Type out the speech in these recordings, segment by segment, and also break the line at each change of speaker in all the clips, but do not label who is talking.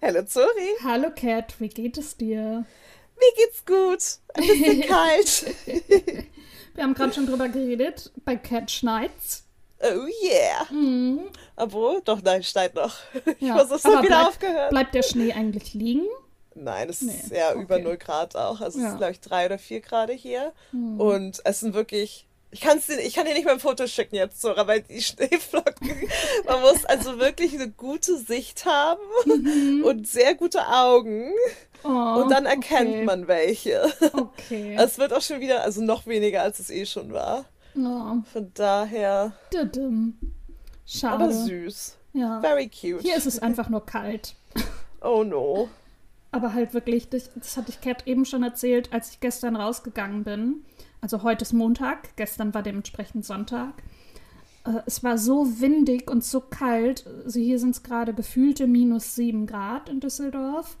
Hallo Zori.
Hallo Cat, wie geht es dir?
Mir geht's gut. Ein bisschen kalt.
Wir haben gerade schon drüber geredet. Bei Cat schneit's.
Oh yeah.
Mhm.
Obwohl, doch, nein, schneit noch. Ich
Ja,
muss es so wieder aufgehört.
Bleibt der Schnee eigentlich liegen?
Nein, es
Nee,
ist ja über
okay.
0 Grad auch. Also es
Ja. Hm.
ist, glaube ich, 3 oder 4 Grad hier. Und es sind wirklich. Ich, kann's dir, ich kann dir nicht mal ein Foto schicken jetzt, Zora, weil die Schneeflocken. Man muss also wirklich eine gute Sicht haben und sehr gute Augen.
Mhm. Oh,
Und dann erkennt
okay.
man welche.
Okay.
Es wird auch schon wieder, also noch weniger, als es eh schon war.
Oh,
Von daher.
Schade.
Aber süß.
Ja.
Very cute.
Hier ist es einfach nur kalt.
Oh no.
Aber halt wirklich, das, das hatte ich Cat eben schon erzählt, als ich gestern rausgegangen bin. Also heute ist Montag, gestern war dementsprechend Sonntag. Äh, es war so windig und so kalt. Also hier sind es gerade gefühlte minus sieben Grad in Düsseldorf.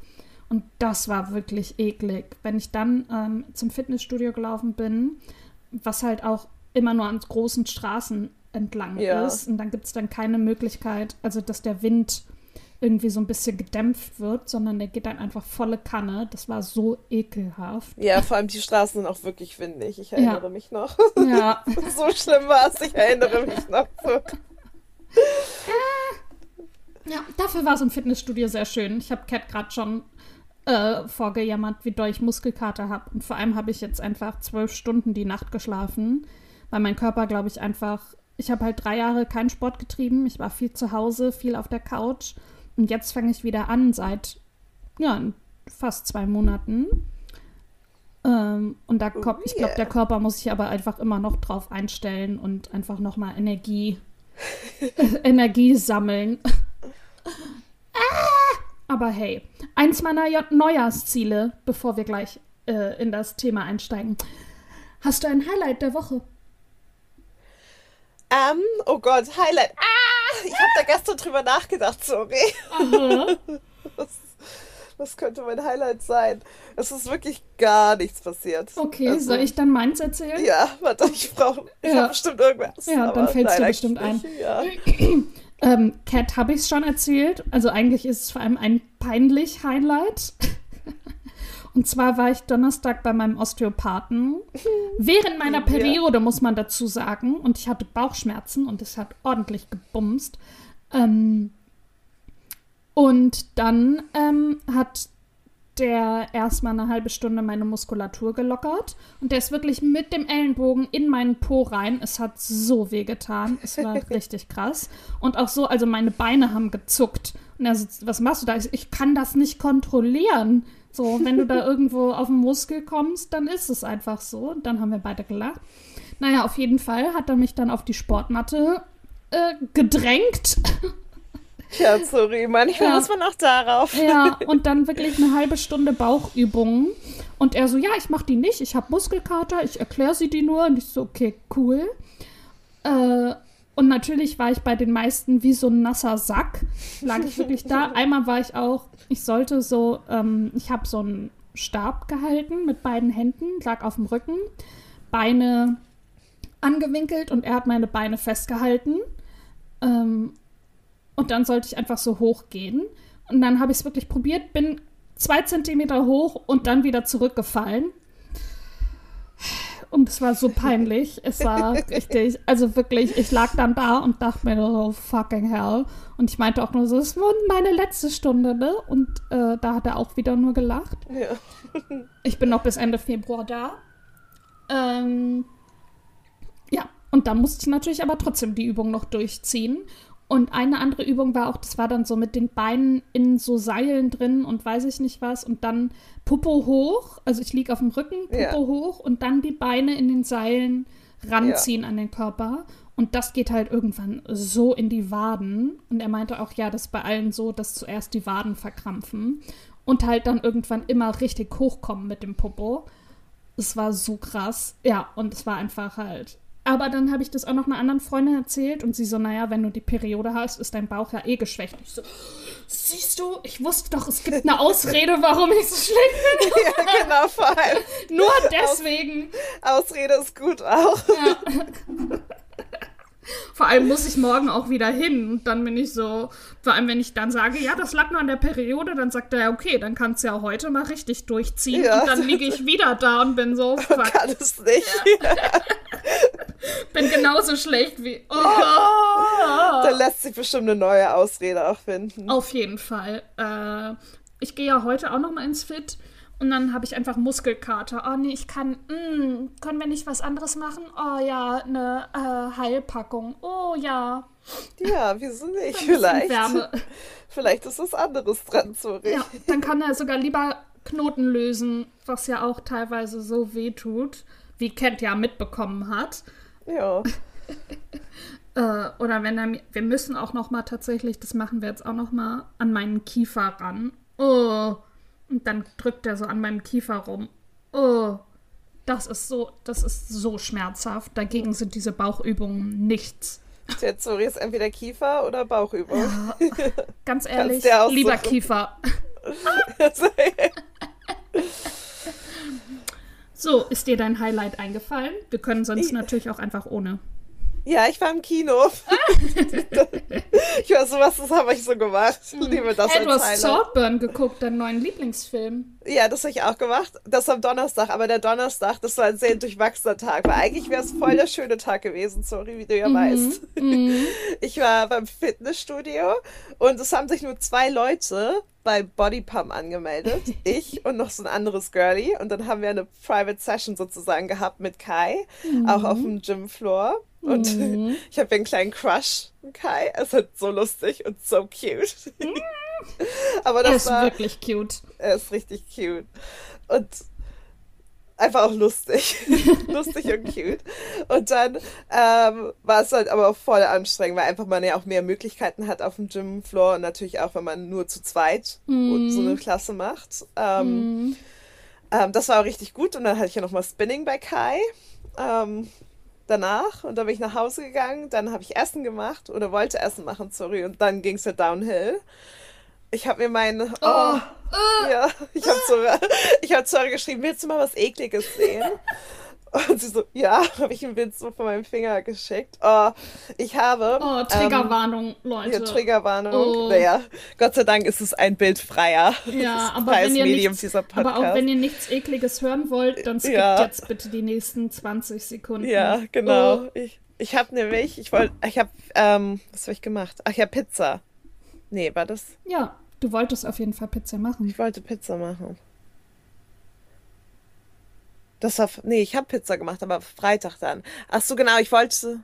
Und das war wirklich eklig. Wenn ich dann ähm, zum Fitnessstudio gelaufen bin, was halt auch immer nur an großen Straßen entlang
Ja.
ist. Und dann gibt es dann keine Möglichkeit, also dass der Wind irgendwie so ein bisschen gedämpft wird, sondern der geht dann einfach volle Kanne. Das war so ekelhaft.
Ja, vor allem die Straßen sind auch wirklich windig. Ich erinnere mich noch.
Ja,
so schlimm war es. Ich erinnere mich noch. So.
ja dafür war es im Fitnessstudio sehr schön. Ich habe Cat gerade schon äh, vorgejammert, wie doll ich Muskelkater habe. Und vor allem habe ich jetzt einfach zwölf Stunden die Nacht geschlafen, weil mein Körper, glaube ich, einfach. Ich habe halt drei Jahre keinen Sport getrieben. Ich war viel zu Hause, viel auf der Couch. Und jetzt fange ich wieder an seit ja, fast zwei Monaten. Ähm, und da kommt, ich glaube,
yeah.
der Körper muss sich aber einfach immer noch drauf einstellen und einfach nochmal Energie, Energie sammeln. Ah! Aber hey, eins meiner Neujahrsziele, bevor wir gleich äh, in das Thema einsteigen. Hast du ein Highlight der Woche?
Ähm, oh Gott, Highlight. Ah, ich habe da gestern drüber nachgedacht, sorry. Was, was könnte mein Highlight sein? Es ist wirklich gar nichts passiert.
Okay,
Also,
soll ich dann meins erzählen?
Ja, warte, ich brauche. Ich
Ja.
bestimmt irgendwas.
Ja, dann
aber
fällt's dir bestimmt
nicht, Ja.
Ähm, Cat habe ich es schon erzählt. Also eigentlich ist es vor allem ein peinlich Highlight. Und zwar war ich Donnerstag bei meinem Osteopathen. Während meiner
Ja.
Periode, muss man dazu sagen. Und ich hatte Bauchschmerzen und es hat ordentlich gebumst. Ähm, und dann ähm, hat der erstmal eine halbe Stunde meine Muskulatur gelockert. Und der ist wirklich mit dem Ellenbogen in meinen Po rein. Es hat so weh getan. Es war richtig krass. Und auch so, also meine Beine haben gezuckt. Und er so, was machst du da? Ich, ich kann das nicht kontrollieren. So, wenn du da irgendwo auf den Muskel kommst, dann ist es einfach so. Und dann haben wir beide gelacht. Naja, auf jeden Fall hat er mich dann auf die Sportmatte äh, gedrängt.
ja, sorry, manchmal
Ja.
muss man auch darauf.
Ja, und dann wirklich eine halbe Stunde Bauchübungen. Und er so, ja, ich mach die nicht, ich habe Muskelkater, ich erkläre sie die nur. Und ich so, okay, cool. Äh, und natürlich war ich bei den meisten wie so ein nasser Sack. Lag ich wirklich da. Einmal war ich auch, ich sollte so, ähm, ich habe so einen Stab gehalten mit beiden Händen, lag auf dem Rücken, Beine angewinkelt und er hat meine Beine festgehalten. Ähm, und dann sollte ich einfach so hochgehen. Und dann habe ich es wirklich probiert, bin zwei Zentimeter hoch und dann wieder zurückgefallen. Und es war so peinlich. Es war richtig, also wirklich, ich lag dann da und dachte mir, oh fucking hell. Und ich meinte auch nur so, es war meine letzte Stunde, ne? Und äh, da hat er auch wieder nur gelacht.
Ja.
Ich bin noch bis Ende Februar da. Ähm, ja, und dann musste ich natürlich aber trotzdem die Übung noch durchziehen. Und eine andere Übung war auch, das war dann so mit den Beinen in so Seilen drin und weiß ich nicht was. Und dann Popo hoch, also ich liege auf dem Rücken, Popo
Ja.
hoch und dann die Beine in den Seilen ranziehen an den Körper. Und das geht halt irgendwann so in die Waden. Und er meinte auch, ja, das ist bei allen so, dass zuerst die Waden verkrampfen und halt dann irgendwann immer richtig hochkommen mit dem Popo. Es war so krass. Ja, und es war einfach halt aber dann habe ich das auch noch einer anderen Freundin erzählt und sie so, naja, wenn du die Periode hast, ist dein Bauch ja eh geschwächt. Ich so, siehst du, ich wusste doch, es gibt eine Ausrede, warum ich so schlecht bin.
ja, genau, vor allem.
Nur deswegen.
Aus Ausrede ist gut auch. Ja.
Vor allem muss ich morgen auch wieder hin. Und dann bin ich so, vor allem wenn ich dann sage, ja, das lag nur an der Periode, dann sagt er, okay, dann kannst du ja heute mal richtig durchziehen. Ja. Und dann liege ich wieder da und bin so,
fuck. Kann es nicht. Ja.
bin genauso schlecht wie. Oh.
oh. Da lässt sich bestimmt eine neue Ausrede auch finden.
Auf jeden Fall. Äh, ich gehe ja heute auch noch mal ins Fit. Und dann habe ich einfach Muskelkater. Oh nee, ich kann. Mm, können wir nicht was anderes machen? Oh ja, eine äh, Heilpackung. Oh ja.
Ja, wieso nicht? Vielleicht. Wärme. Vielleicht ist was anderes dran, sorry.
Ja, dann kann er sogar lieber Knoten lösen, was ja auch teilweise so weh tut, wie Kent ja mitbekommen hat.
Ja.
äh, oder wenn er wir müssen auch noch mal tatsächlich, das machen wir jetzt auch noch mal an meinen Kiefer ran. Oh. Und dann drückt er so an meinem Kiefer rum. Oh, das ist so, das ist so schmerzhaft. Dagegen sind diese Bauchübungen nichts.
Jetzt sorry, ist entweder Kiefer oder Bauchübung. Ja,
ganz ehrlich, lieber Kiefer. so, ist dir dein Highlight eingefallen? Wir können sonst natürlich auch einfach ohne.
Ja, ich war im Kino. ich weiß so, was das habe ich so gemacht. Ich liebe das
hey, du hast Saltburn geguckt, deinen neuen Lieblingsfilm.
Ja, das habe ich auch gemacht. Das am Donnerstag, aber der Donnerstag, das war ein sehr durchwachsener Tag, weil eigentlich wäre es voll der schöne Tag gewesen, sorry, wie du ja mhm. weißt. Mhm. Ich war beim Fitnessstudio und es haben sich nur zwei Leute bei Bodypump angemeldet. Ich und noch so ein anderes Girlie. Und dann haben wir eine Private Session sozusagen gehabt mit Kai, mhm. auch auf dem Gymfloor. Und mhm. ich habe einen kleinen Crush, Kai. Es ist so lustig und so cute. Mhm.
Aber das er ist war, wirklich cute.
Er ist richtig cute. Und einfach auch lustig. lustig und cute. Und dann ähm, war es halt aber voll anstrengend, weil einfach man ja auch mehr Möglichkeiten hat auf dem Gymfloor und natürlich auch, wenn man nur zu zweit mm. so eine Klasse macht. Ähm, mm. ähm, das war auch richtig gut. Und dann hatte ich ja nochmal Spinning bei Kai. Danach und dann bin ich nach Hause gegangen, dann habe ich Essen gemacht oder wollte Essen machen, sorry, und dann ging es ja downhill. Ich habe mir meine, oh, oh uh, ja, ich habe zu, ich habe zu geschrieben, willst du mal was Ekliges sehen? Und sie so, ja, habe ich ein Bild so von meinem Finger geschickt. Oh, ich habe.
Oh, Triggerwarnung, ähm, Leute. Ja,
Triggerwarnung. Oh. Naja, Gott sei Dank ist es ein bildfreier.
Ja, aber wenn, ihr Medium nichts, aber auch wenn ihr nichts Ekliges hören wollt, dann skippt ja. jetzt bitte die nächsten 20 Sekunden.
Ja, genau. Oh. Ich, ich habe nämlich, ich wollte, ich habe, ähm, was habe ich gemacht? Ach ja, Pizza. Nee, war das?
Ja, du wolltest auf jeden Fall Pizza machen.
Ich wollte Pizza machen. Das war, nee, ich habe Pizza gemacht, aber Freitag dann. Ach so, genau, ich wollte,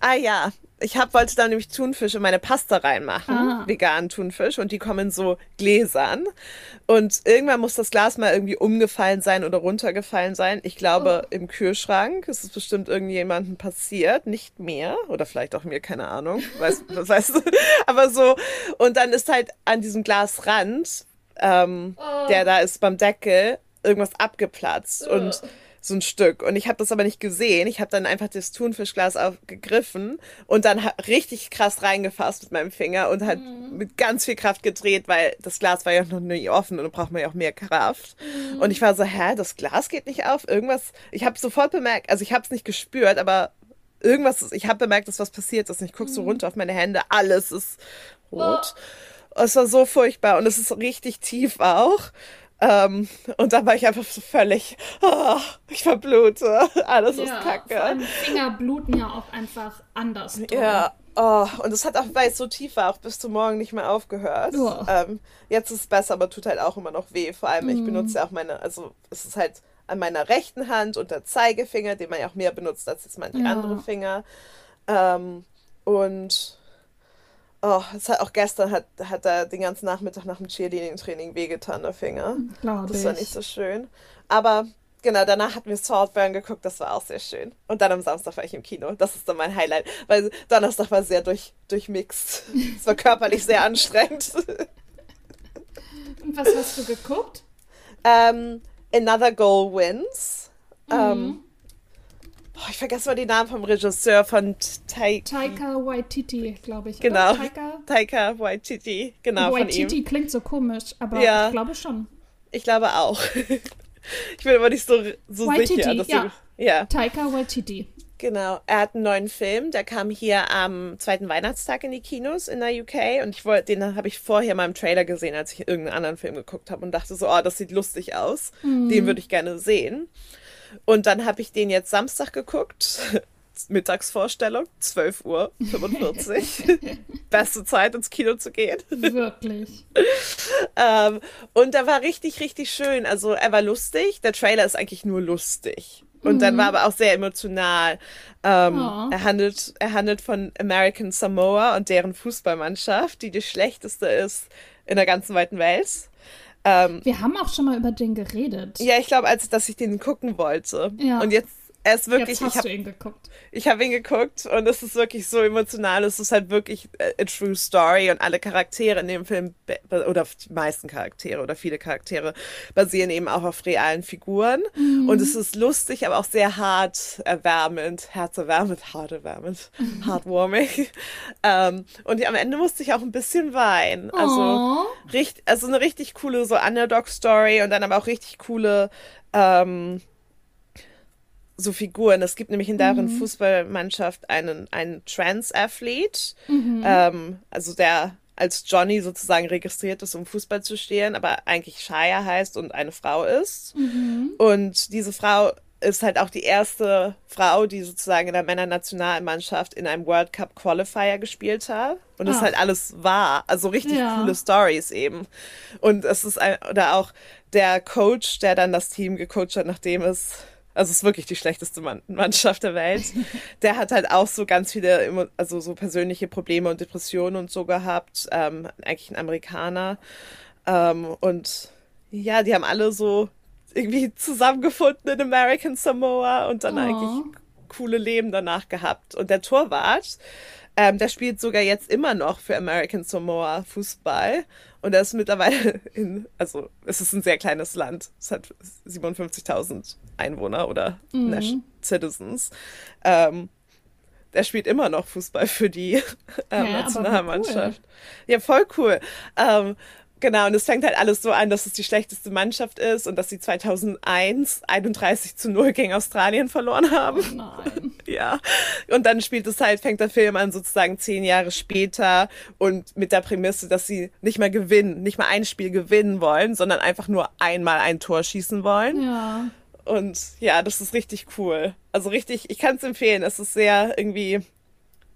ah ja, ich hab, wollte da nämlich Thunfisch in meine Pasta reinmachen, ah. veganen Thunfisch, und die kommen so Gläsern. Und irgendwann muss das Glas mal irgendwie umgefallen sein oder runtergefallen sein. Ich glaube, oh. im Kühlschrank ist es bestimmt irgendjemandem passiert, nicht mehr, oder vielleicht auch mir, keine Ahnung, weiß, was weißt du, aber so. Und dann ist halt an diesem Glasrand, ähm, oh. der da ist beim Deckel, irgendwas abgeplatzt und so ein Stück. Und ich habe das aber nicht gesehen. Ich habe dann einfach das Thunfischglas aufgegriffen und dann richtig krass reingefasst mit meinem Finger und halt mhm. mit ganz viel Kraft gedreht, weil das Glas war ja noch nie offen und da braucht man ja auch mehr Kraft. Mhm. Und ich war so, hä, das Glas geht nicht auf? Irgendwas, ich habe sofort bemerkt, also ich habe es nicht gespürt, aber irgendwas, ich habe bemerkt, dass was passiert ist. Und ich gucke so mhm. runter auf meine Hände, alles ist rot. Oh. Es war so furchtbar und es ist richtig tief auch. Ähm, und dann war ich einfach so völlig, oh, ich verblute, alles ja, ist kacke. Vor allem
Finger bluten ja auch einfach anders.
Oder? Ja, oh, und es hat auch, weil es so tief war, auch bis zum Morgen nicht mehr aufgehört. Oh. Ähm, jetzt ist es besser, aber tut halt auch immer noch weh. Vor allem, ich mm. benutze ja auch meine, also es ist halt an meiner rechten Hand und der Zeigefinger, den man ja auch mehr benutzt als jetzt manche ja. andere Finger. Ähm, und Oh, es hat auch gestern hat, hat er den ganzen Nachmittag nach dem Cheerleading-Training wehgetan, der Finger. Glaube das war nicht so schön. Aber genau, danach hatten wir Saltburn geguckt, das war auch sehr schön. Und dann am Samstag war ich im Kino. Das ist dann mein Highlight, weil Donnerstag war sehr durch, durchmixt. es war körperlich sehr anstrengend.
Und was hast du geguckt?
Um, ähm, Another Goal Wins. Mhm. Um, ähm, Boah, ich vergesse mal den Namen vom Regisseur von
Taika. Taika Waititi, glaube ich.
Genau. Taika? Taika Waititi, genau.
Waititi klingt so komisch, aber ja. ich glaube schon.
Ich glaube auch. ich bin aber nicht so, so Waititi, sicher. Dass
ja. Du, ja. Taika Waititi.
Genau, er hat einen neuen Film, der kam hier am zweiten Weihnachtstag in die Kinos in der UK und ich wollte, den habe ich vorher mal im Trailer gesehen, als ich irgendeinen anderen Film geguckt habe und dachte so, oh, das sieht lustig aus, mhm. den würde ich gerne sehen. Und dann habe ich den jetzt Samstag geguckt, Mittagsvorstellung, 12 Uhr 45. Beste Zeit ins Kino zu gehen.
Wirklich.
ähm, und er war richtig, richtig schön. Also er war lustig. Der Trailer ist eigentlich nur lustig. Und dann war mhm. aber auch sehr emotional. Ähm, oh. er, handelt, er handelt von American Samoa und deren Fußballmannschaft, die die schlechteste ist in der ganzen weiten Welt.
Ähm, Wir haben auch schon mal über den geredet.
Ja, ich glaube, als dass ich den gucken wollte. Ja. Und jetzt er ist wirklich.
Jetzt hast ich habe ihn geguckt.
Ich habe ihn geguckt und es ist wirklich so emotional. Es ist halt wirklich a true story und alle Charaktere in dem Film oder die meisten Charaktere oder viele Charaktere basieren eben auch auf realen Figuren mhm. und es ist lustig, aber auch sehr hart erwärmend, herzerwärmend, hart erwärmend, mhm. heartwarming. ähm, und am Ende musste ich auch ein bisschen weinen. Also, richtig, also eine richtig coole so Underdog-Story und dann aber auch richtig coole ähm, so Figuren. Es gibt nämlich in deren mhm. Fußballmannschaft einen, einen Trans-Athlet, mhm. ähm, also der als Johnny sozusagen registriert ist, um Fußball zu stehen, aber eigentlich Shia heißt und eine Frau ist. Mhm. Und diese Frau ist halt auch die erste Frau, die sozusagen in der Männernationalmannschaft in einem World Cup Qualifier gespielt hat. Und das ist halt alles wahr. Also richtig ja. coole Stories eben. Und es ist ein, oder auch der Coach, der dann das Team gecoacht hat, nachdem es also es ist wirklich die schlechteste Mannschaft der Welt. Der hat halt auch so ganz viele, also so persönliche Probleme und Depressionen und so gehabt. Ähm, eigentlich ein Amerikaner. Ähm, und ja, die haben alle so irgendwie zusammengefunden in American Samoa und dann oh. eigentlich coole Leben danach gehabt. Und der Torwart, ähm, der spielt sogar jetzt immer noch für American Samoa Fußball. Und er ist mittlerweile in, also es ist ein sehr kleines Land. Es hat 57.000 Einwohner oder mhm. Citizens. Ähm, der spielt immer noch Fußball für die äh, ja, Nationalmannschaft. Cool. Ja, voll cool. Ähm, Genau, und es fängt halt alles so an, dass es die schlechteste Mannschaft ist und dass sie 2001 31 zu 0 gegen Australien verloren haben.
Oh nein.
ja. Und dann spielt es halt, fängt der Film an sozusagen zehn Jahre später und mit der Prämisse, dass sie nicht mehr gewinnen, nicht mal ein Spiel gewinnen wollen, sondern einfach nur einmal ein Tor schießen wollen.
Ja.
Und ja, das ist richtig cool. Also richtig, ich kann es empfehlen. Es ist sehr irgendwie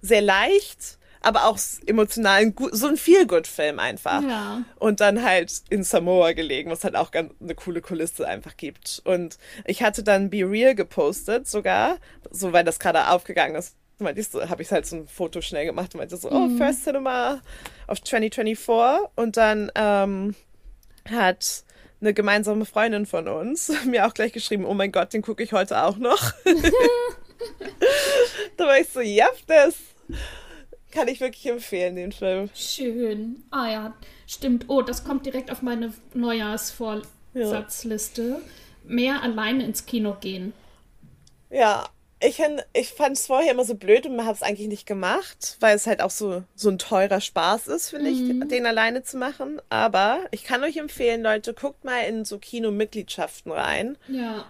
sehr leicht aber auch emotional so ein Feel-Good-Film einfach.
Ja.
Und dann halt in Samoa gelegen, was halt auch ganz eine coole Kulisse einfach gibt. Und ich hatte dann Be Real gepostet sogar, so weil das gerade aufgegangen ist. Meinte ich so, habe ich halt so ein Foto schnell gemacht und meinte so, oh, mhm. First Cinema of 2024. Und dann ähm, hat eine gemeinsame Freundin von uns mir auch gleich geschrieben, oh mein Gott, den gucke ich heute auch noch. da war ich so, ja, das kann ich wirklich empfehlen, den Film.
Schön. Ah ja, stimmt. Oh, das kommt direkt auf meine Neujahrsvorsatzliste. Ja. Mehr alleine ins Kino gehen.
Ja, ich, ich fand es vorher immer so blöd und man hat es eigentlich nicht gemacht, weil es halt auch so, so ein teurer Spaß ist, finde mhm. ich, den alleine zu machen. Aber ich kann euch empfehlen, Leute, guckt mal in so Kinomitgliedschaften rein.
Ja.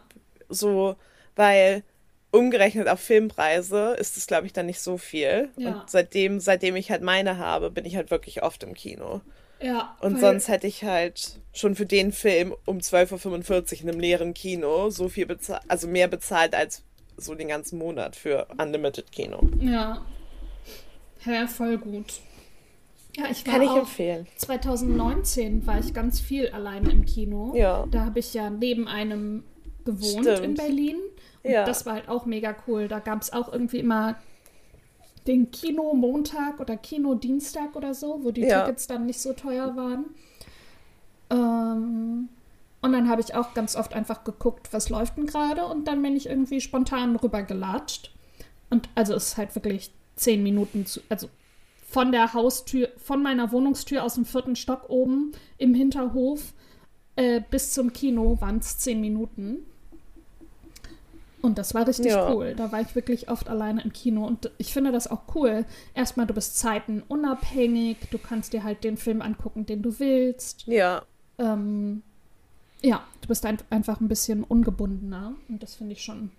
So, weil umgerechnet auf Filmpreise ist es, glaube ich, dann nicht so viel. Ja. Und seitdem, seitdem ich halt meine habe, bin ich halt wirklich oft im Kino.
Ja.
Und sonst hätte ich halt schon für den Film um 12.45 Uhr in einem leeren Kino so viel bezahlt, also mehr bezahlt als so den ganzen Monat für Unlimited Kino.
Ja. Ja, voll gut. Ja, ich
Kann ich empfehlen.
2019 war ich ganz viel alleine im Kino.
Ja.
Da habe ich ja neben einem gewohnt Stimmt. in Berlin. Ja. das war halt auch mega cool. Da gab es auch irgendwie immer den Kino Montag oder Kino Dienstag oder so, wo die ja. Tickets dann nicht so teuer waren. Ähm, und dann habe ich auch ganz oft einfach geguckt, was läuft denn gerade und dann bin ich irgendwie spontan rübergelatscht. Und also es ist halt wirklich zehn Minuten zu, also von der Haustür, von meiner Wohnungstür aus dem vierten Stock oben im Hinterhof äh, bis zum Kino waren es zehn Minuten. Und das war richtig
Ja.
cool. Da war ich wirklich oft alleine im Kino. Und ich finde das auch cool. Erstmal, du bist zeitenunabhängig. Du kannst dir halt den Film angucken, den du willst.
Ja.
Ähm, ja, du bist ein, einfach ein bisschen ungebundener. Und das finde ich schon.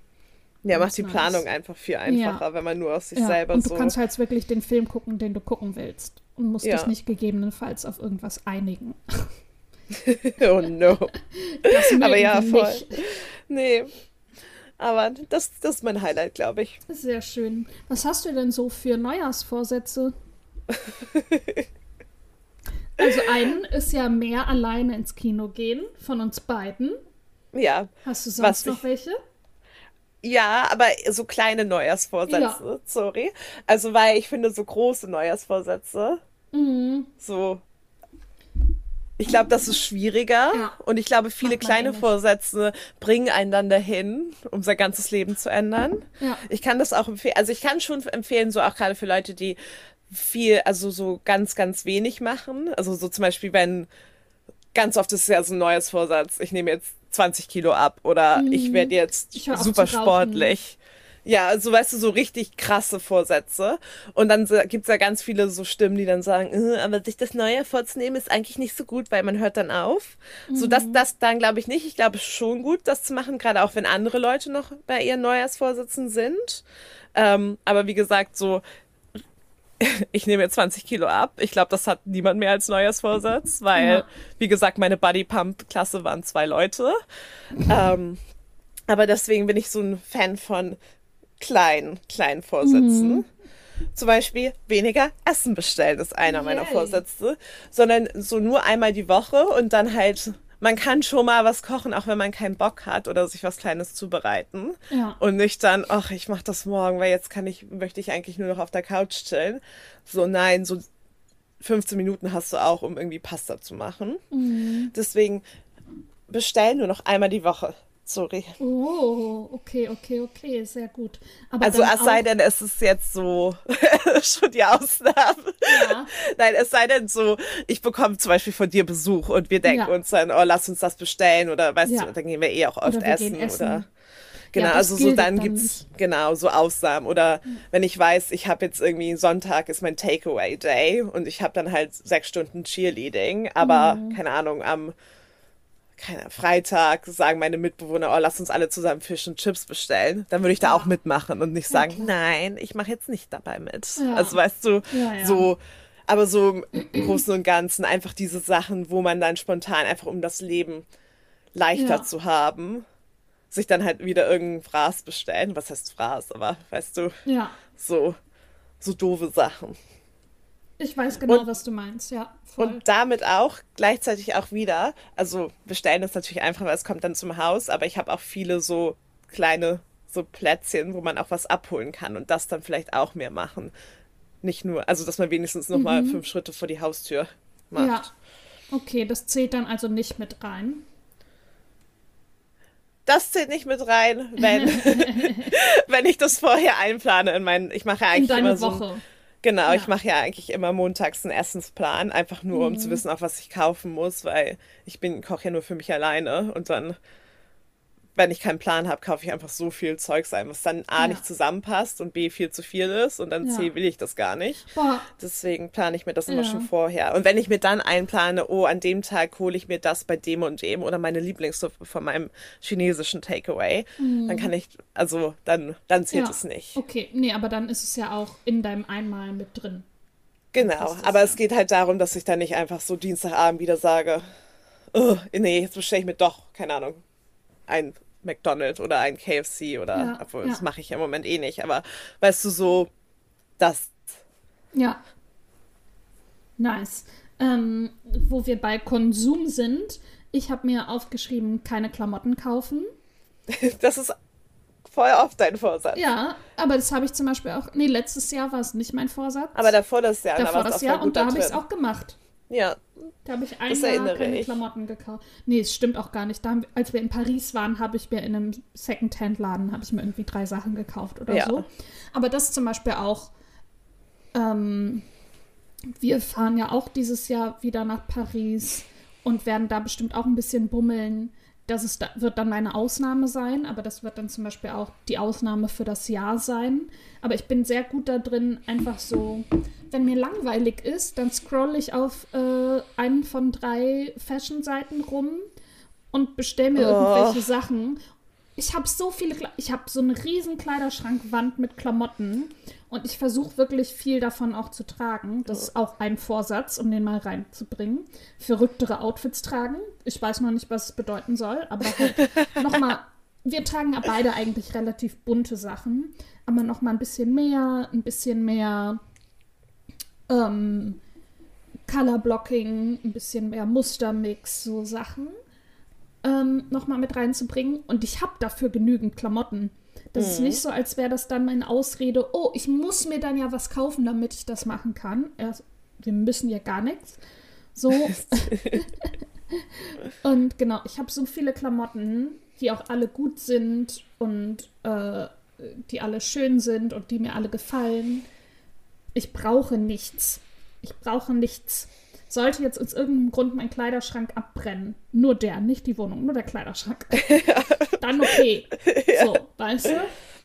Ja, macht die
nice.
Planung einfach viel einfacher, wenn man nur auf sich
Ja.
selber
Und du
so.
kannst halt wirklich den Film gucken, den du gucken willst. Und musst
Ja.
dich nicht gegebenenfalls auf irgendwas einigen.
oh no.
Das
Aber ja, voll.
nicht.
Nee. Aber das, das ist mein Highlight, glaube ich.
Sehr schön. Was hast du denn so für Neujahrsvorsätze? Also einen ist ja mehr alleine ins Kino gehen von uns beiden.
Ja.
Hast du sonst
ich-
noch welche?
Ja, aber so kleine Neujahrsvorsätze, sorry. Also, weil ich finde, so große Neujahrsvorsätze,
Mhm.
so. Ich glaube, das ist schwieriger.
Ja.
Und ich glaube, viele kleine
eh.
Vorsätze bringen einen dann dahin, um sein ganzes Leben zu ändern.
Ja.
Ich kann das auch empfehlen. Also ich kann schon empfehlen, so auch gerade für Leute, die viel, also so ganz, ganz wenig machen. Also so zum Beispiel, wenn ganz oft ist es ja so ein neues Vorsatz, ich nehme jetzt 20 Kilo ab oder ich werde jetzt
Mhm. Ich
super sportlich. Ja, also weißt du, so richtig krasse Vorsätze. Und dann so- gibt's ja ganz viele so Stimmen, die dann sagen, äh, aber sich das Neue vorzunehmen ist eigentlich nicht so gut, weil man hört dann auf. So, das,
Mhm.
das dann glaube ich nicht. Ich glaube, es ist schon gut, das zu machen, gerade auch wenn andere Leute noch bei ihren Neujahrsvorsätzen sind. Ähm, aber wie gesagt, so, ich nehme jetzt 20 Kilo ab. Ich glaube, das hat niemand mehr als Neujahrsvorsatz, weil,
Ja.
wie gesagt, meine Body Pump Klasse waren zwei Leute. ähm, aber deswegen bin ich so ein Fan von kleinen, kleinen Vorsätzen. Zum Beispiel weniger Essen bestellen ist einer meiner
Yay.
Vorsätze, sondern so nur einmal die Woche und dann halt, man kann schon mal was kochen, auch wenn man keinen Bock hat oder sich was Kleines zubereiten.
Ja.
Und nicht dann, ach, ich mach das morgen, weil jetzt kann ich, möchte ich eigentlich nur noch auf der Couch chillen. So, nein, so 15 Minuten hast du auch, um irgendwie Pasta zu machen.
Mhm.
Deswegen bestell nur noch einmal die Woche. Sorry.
Oh, okay, okay, okay, sehr gut. Aber
Also es sei denn, es ist jetzt so schon die Ausnahme.
Ja.
Nein, es sei denn so, ich bekomme zum Beispiel von dir Besuch und wir denken
Ja.
uns dann, oh, lass uns das bestellen oder weißt
Ja.
du, dann gehen wir eh auch oft
Oder
essen,
essen.
oder genau,
das
also so dann
dann
gibt's genau so Ausnahmen oder wenn ich weiß, ich habe jetzt irgendwie Sonntag ist mein Takeaway Day und ich habe dann halt sechs Stunden Cheerleading, aber
Mhm.
keine Ahnung am keine Freitag sagen meine Mitbewohner, oh, lass uns alle zusammen Fisch und Chips bestellen. Dann würde ich da auch mitmachen und nicht sagen,
klar.
nein, ich mache jetzt nicht dabei mit.
Ja.
Also weißt du,
Ja, ja.
so, aber so im Großen und Ganzen einfach diese Sachen, wo man dann spontan einfach um das Leben leichter
Ja.
zu haben, sich dann halt wieder irgendein Fraß bestellen. Was heißt Fraß? Aber weißt du,
Ja,
so, so doofe Sachen.
Ich weiß genau,
Und-
was du meinst. Ja, voll.
Und damit auch gleichzeitig auch wieder, also bestellen ist natürlich einfach, weil es kommt dann zum Haus, aber ich habe auch viele so kleine so Plätzchen, wo man auch was abholen kann und das dann vielleicht auch mehr machen. Nicht nur, also dass man wenigstens noch mal fünf Schritte vor die Haustür macht.
Mhm. ja. Okay, das zählt dann also nicht mit rein.
Das zählt nicht mit rein, wenn, wenn ich das vorher einplane in meinen, ich mache ja
In
eigentlich
deine
immer so,
Woche.
Genau,
Ja.
ich mache ja eigentlich immer montags einen Essensplan, einfach nur um zu
Mhm.
wissen, auch was ich kaufen muss, weil ich bin koche ja nur für mich alleine und dann, wenn ich keinen Plan habe, kaufe ich einfach so viel Zeugs ein, was dann A
Ja.
nicht zusammenpasst und B viel zu viel ist und dann
Ja.
C will ich das gar nicht.
Boah,
Deswegen plane ich mir das immer
Ja.
schon vorher. Und wenn ich mir dann einplane, oh, an dem Tag hole ich mir das bei dem und dem oder meine Lieblingssuppe von meinem chinesischen Takeaway, dann kann ich, also dann, dann zählt
Mhm.
es nicht.
Okay, nee, aber dann ist es ja auch in deinem Einmal mit drin.
Genau, aber es geht halt darum, dass ich dann nicht einfach so Dienstagabend wieder sage, oh, nee, jetzt bestelle ich mir doch, keine Ahnung, ein McDonald's oder ein KFC oder,
Ja,
obwohl
ja.
das mache ich im Moment eh nicht, aber weißt du, so, das,
Ja. Nice. Ähm, wo wir bei Konsum sind, ich habe mir aufgeschrieben, keine Klamotten kaufen.
das ist voll oft dein Vorsatz.
Ja, aber das habe ich zum Beispiel auch. Nee, letztes Jahr war es nicht mein Vorsatz.
Aber davor das Jahr, da
davor
du
das Jahr und da habe ich es auch gemacht.
Ja,
Da habe ich ein
Das
Jahr
erinnere
keine
ich.
Klamotten gekauft. Nee, es stimmt auch gar nicht. Wir- als wir in Paris waren, habe ich mir in einem Secondhand-Laden habe ich mir irgendwie drei Sachen gekauft oder
Ja.
so. Aber das zum Beispiel auch. Ähm, wir fahren ja auch dieses Jahr wieder nach Paris und werden da bestimmt auch ein bisschen bummeln. Das ist, wird dann meine Ausnahme sein, aber das wird dann zum Beispiel auch die Ausnahme für das Jahr sein. Aber ich bin sehr gut da drin, einfach so, wenn mir langweilig ist, dann scroll ich auf äh, einen von drei Fashion-Seiten rum und bestelle mir oh. irgendwelche Sachen. Ich habe so viele, ich habe so eine riesen Kleiderschrankwand mit Klamotten und ich versuche wirklich viel davon auch zu tragen. Das ist auch ein Vorsatz, um den mal reinzubringen. Verrücktere Outfits tragen. Ich weiß noch nicht, was es bedeuten soll, aber halt nochmal, wir tragen ja beide eigentlich relativ bunte Sachen, aber nochmal ein bisschen mehr, ein bisschen mehr ähm, Color Blocking, ein bisschen mehr Mustermix, so Sachen ähm, nochmal mit reinzubringen. Und ich habe dafür genügend Klamotten. Das mhm. ist nicht so, als wäre das dann meine Ausrede, oh, ich muss mir dann ja was kaufen, damit ich das machen kann. Erst, wir müssen ja gar nichts. So. und genau, ich habe so viele Klamotten, die auch alle gut sind und äh, die alle schön sind und die mir alle gefallen. Ich brauche nichts. Ich brauche nichts. Sollte jetzt aus irgendeinem Grund mein Kleiderschrank abbrennen, nur der, nicht die Wohnung, nur der Kleiderschrank, dann okay. Ja. So, weißt du?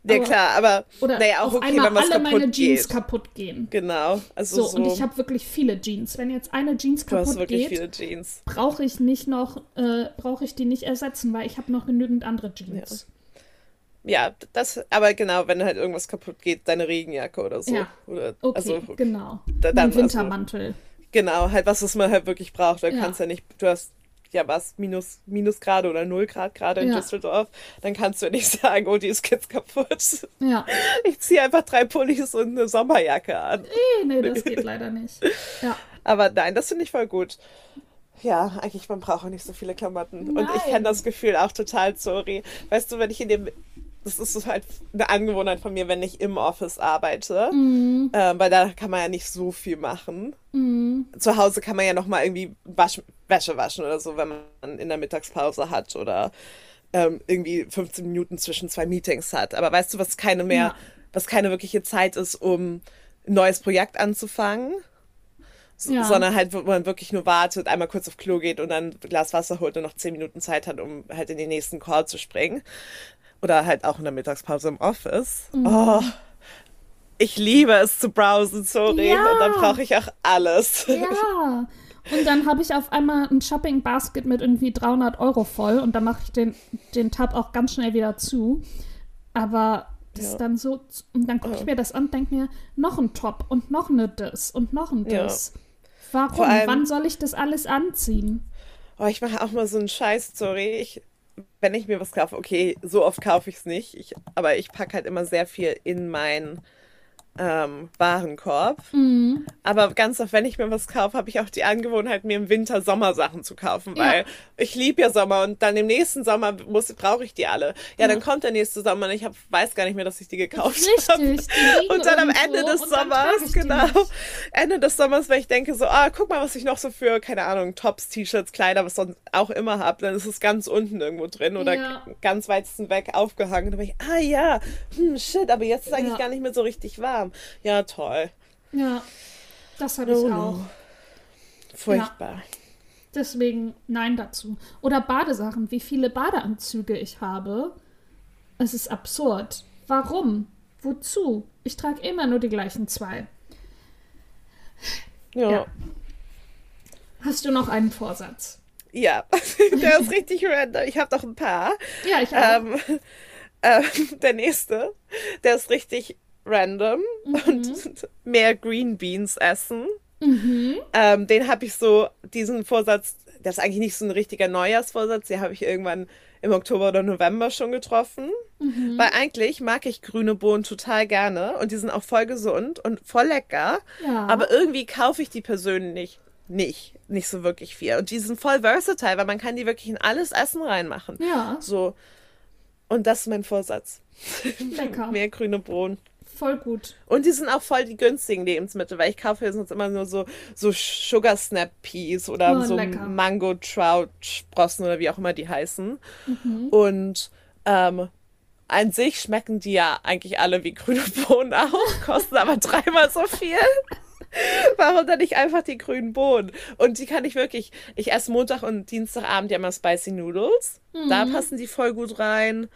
Ja, klar, aber
oder
naja, auch
auf
okay,
einmal
wenn
alle meine Jeans
geht.
kaputt gehen.
Genau. Also
so,
so,
und ich habe wirklich viele Jeans. Wenn jetzt eine Jeans
du
kaputt geht,
viele Jeans.
brauche ich nicht noch, äh, brauche ich die nicht ersetzen, weil ich habe noch genügend andere Jeans.
Ja. das, aber genau, wenn halt irgendwas kaputt geht, deine Regenjacke oder so.
Ja.
Oder,
Okay,
also,
genau.
da-
mein
dann- also-
Wintermantel.
Genau, halt was, was man halt wirklich braucht. Du
Ja.
kannst ja nicht, du hast ja was, minus, minus Grad oder null Grad gerade in
Ja.
Düsseldorf, dann kannst du ja nicht sagen, oh, die ist jetzt kaputt.
Ja.
Ich ziehe einfach drei Pullis und eine Sommerjacke an.
Nee, nee, das geht leider nicht. Ja.
Aber nein, das finde ich voll gut. Ja, eigentlich, man braucht auch nicht so viele Klamotten. Und ich
Nein.
kenne das Gefühl auch total, sorry. Weißt du, wenn ich in dem, das ist so halt eine Angewohnheit von mir, wenn ich im Office arbeite,
Mhm.
ähm, weil da kann man ja nicht so viel machen.
Mhm.
Zu Hause kann man ja noch mal irgendwie wasch, Wäsche waschen oder so, wenn man in der Mittagspause hat oder ähm, irgendwie 15 Minuten zwischen zwei Meetings hat. Aber weißt du, was keine mehr,
Ja.
was keine wirkliche Zeit ist, um ein neues Projekt anzufangen? S-
Ja.
Sondern halt, wo man wirklich nur wartet, einmal kurz auf Klo geht und dann ein Glas Wasser holt und noch 10 Minuten Zeit hat, um halt in den nächsten Call zu springen. Oder halt auch in der Mittagspause im Office.
Mhm.
Oh, ich liebe es zu browsen, sorry.
Ja.
Und dann brauche ich auch alles.
Ja. Und dann habe ich auf einmal ein Shopping-Basket mit irgendwie 300 Euro voll und dann mache ich den, den Tab auch ganz schnell wieder zu. Aber das
Ja.
ist dann so, und dann gucke ich mir das an und denke mir, noch ein Top und noch eine das und noch ein
Ja.
das. Warum?
Allem-
Wann soll ich das alles anziehen?
Oh, ich mache auch mal so einen Scheiß, sorry. Ich, wenn ich mir was kaufe, okay, so oft kaufe ich es nicht. Ich, aber ich packe halt immer sehr viel in meinen ähm, Warenkorb.
Mhm.
Aber ganz oft, wenn ich mir was kaufe, habe ich auch die Angewohnheit, mir im Winter Sommersachen zu kaufen, weil
Ja.
ich liebe ja Sommer und dann im nächsten Sommer muss brauche ich die alle. Ja, dann kommt der nächste Sommer und ich hab, weiß gar nicht mehr, dass ich die gekauft habe. Und dann am Ende des
und
Sommers, genau. Ende des Sommers, wenn ich denke so, ah, guck mal, was ich noch so für, keine Ahnung, Tops, T-Shirts, Kleider, was sonst auch immer habe, dann ist es ganz unten irgendwo drin oder
Ja.
ganz weit weg aufgehangen. Dann bin ich, ah ja, hm, shit, aber jetzt ist eigentlich
Ja.
gar nicht mehr so richtig warm. Ja, toll.
Ja, das habe ich
Oh,
auch.
no. Furchtbar.
Deswegen nein dazu. Oder Badesachen, wie viele Badeanzüge ich habe. Es ist absurd. Warum? Wozu? Ich trage immer nur die gleichen zwei.
Ja.
Ja.
ja.
Hast du noch einen Vorsatz?
der ist richtig random. Ich habe doch ein paar.
Ja, ich auch.
Ähm, ähm, der nächste, der ist richtig random und mehr Green Beans essen.
mhm.
Ähm, den habe ich so, diesen Vorsatz, das ist eigentlich nicht so ein richtiger Neujahrsvorsatz, den habe ich irgendwann im Oktober oder November schon getroffen.
Mhm.
Weil eigentlich mag ich grüne Bohnen total gerne und die sind auch voll gesund und voll lecker.
Ja.
Aber irgendwie kaufe ich die persönlich nicht, nicht so wirklich viel. Und die sind voll versatile, weil man kann die wirklich in alles Essen reinmachen.
Ja,
So. Und das ist mein Vorsatz.
lecker.
Mehr grüne Bohnen.
Voll gut.
Und die sind auch voll die günstigen Lebensmittel, weil ich kaufe hier sonst immer nur so, so Sugar Snap Peas oder
Oh,
so
lecker.
Mango Trout Sprossen oder wie auch immer die heißen.
Mhm.
Und ähm, an sich schmecken die ja eigentlich alle wie grüne Bohnen auch, kosten aber dreimal so viel. Warum dann nicht einfach die grünen Bohnen? Und die kann ich wirklich, ich esse Montag und Dienstagabend ja immer Spicy Noodles. Mhm. Da passen die voll gut rein.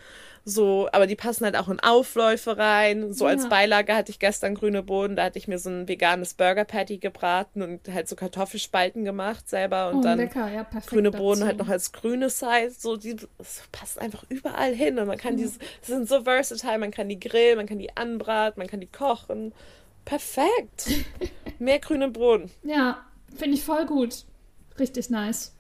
So, aber die passen halt auch in Aufläufe rein. So ja. als Beilage hatte ich gestern grüne Bohnen. Da hatte ich mir so ein veganes Burger Patty gebraten und halt so Kartoffelspalten gemacht selber und oh, dann ja, grüne Bohnen halt noch als grüne Side. So, die das passt einfach überall hin und man kann mhm. diese, die sind so versatile. Man kann die grillen, man kann die anbraten, man kann die kochen. Perfekt. Mehr grüne Bohnen.
Ja, finde ich voll gut. Richtig nice.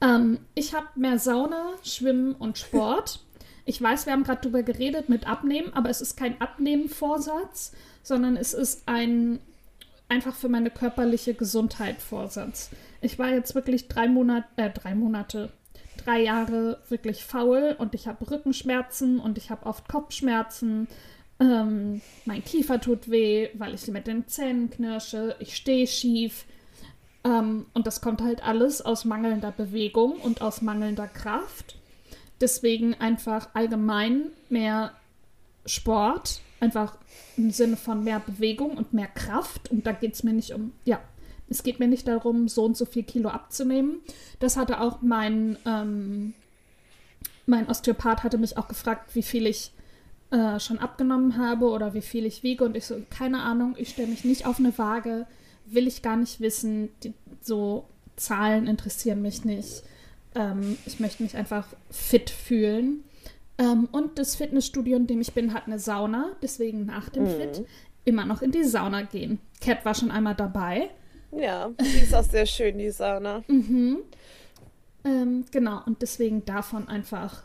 Ähm, ich habe mehr Sauna, Schwimmen und Sport. Ich weiß, wir haben gerade drüber geredet mit Abnehmen, aber es ist kein Abnehmen-Vorsatz, sondern es ist ein einfach für meine körperliche Gesundheit Vorsatz. Ich war jetzt wirklich drei Monate, äh, drei Monate, drei Jahre wirklich faul und ich habe Rückenschmerzen und ich habe oft Kopfschmerzen. Ähm, mein Kiefer tut weh, weil ich mit den Zähnen knirsche. Ich stehe schief. Ähm, und das kommt halt alles aus mangelnder Bewegung und aus mangelnder Kraft. Deswegen einfach allgemein mehr Sport, einfach im Sinne von mehr Bewegung und mehr Kraft. Und da geht es mir nicht um, ja, es geht mir nicht darum, so und so viel Kilo abzunehmen. Das hatte auch mein, ähm, mein Osteopath hatte mich auch gefragt, wie viel ich äh, schon abgenommen habe oder wie viel ich wiege. Und ich so, keine Ahnung, ich stelle mich nicht auf eine Waage, will ich gar nicht wissen. Die, so Zahlen interessieren mich nicht. Ähm, ich möchte mich einfach fit fühlen. Ähm, und das Fitnessstudio, in dem ich bin, hat eine Sauna. Deswegen nach dem mhm. Fit immer noch in die Sauna gehen. Cat war schon einmal dabei.
Ja, die ist auch sehr schön, die Sauna.
mhm. Ähm, genau, und deswegen davon einfach,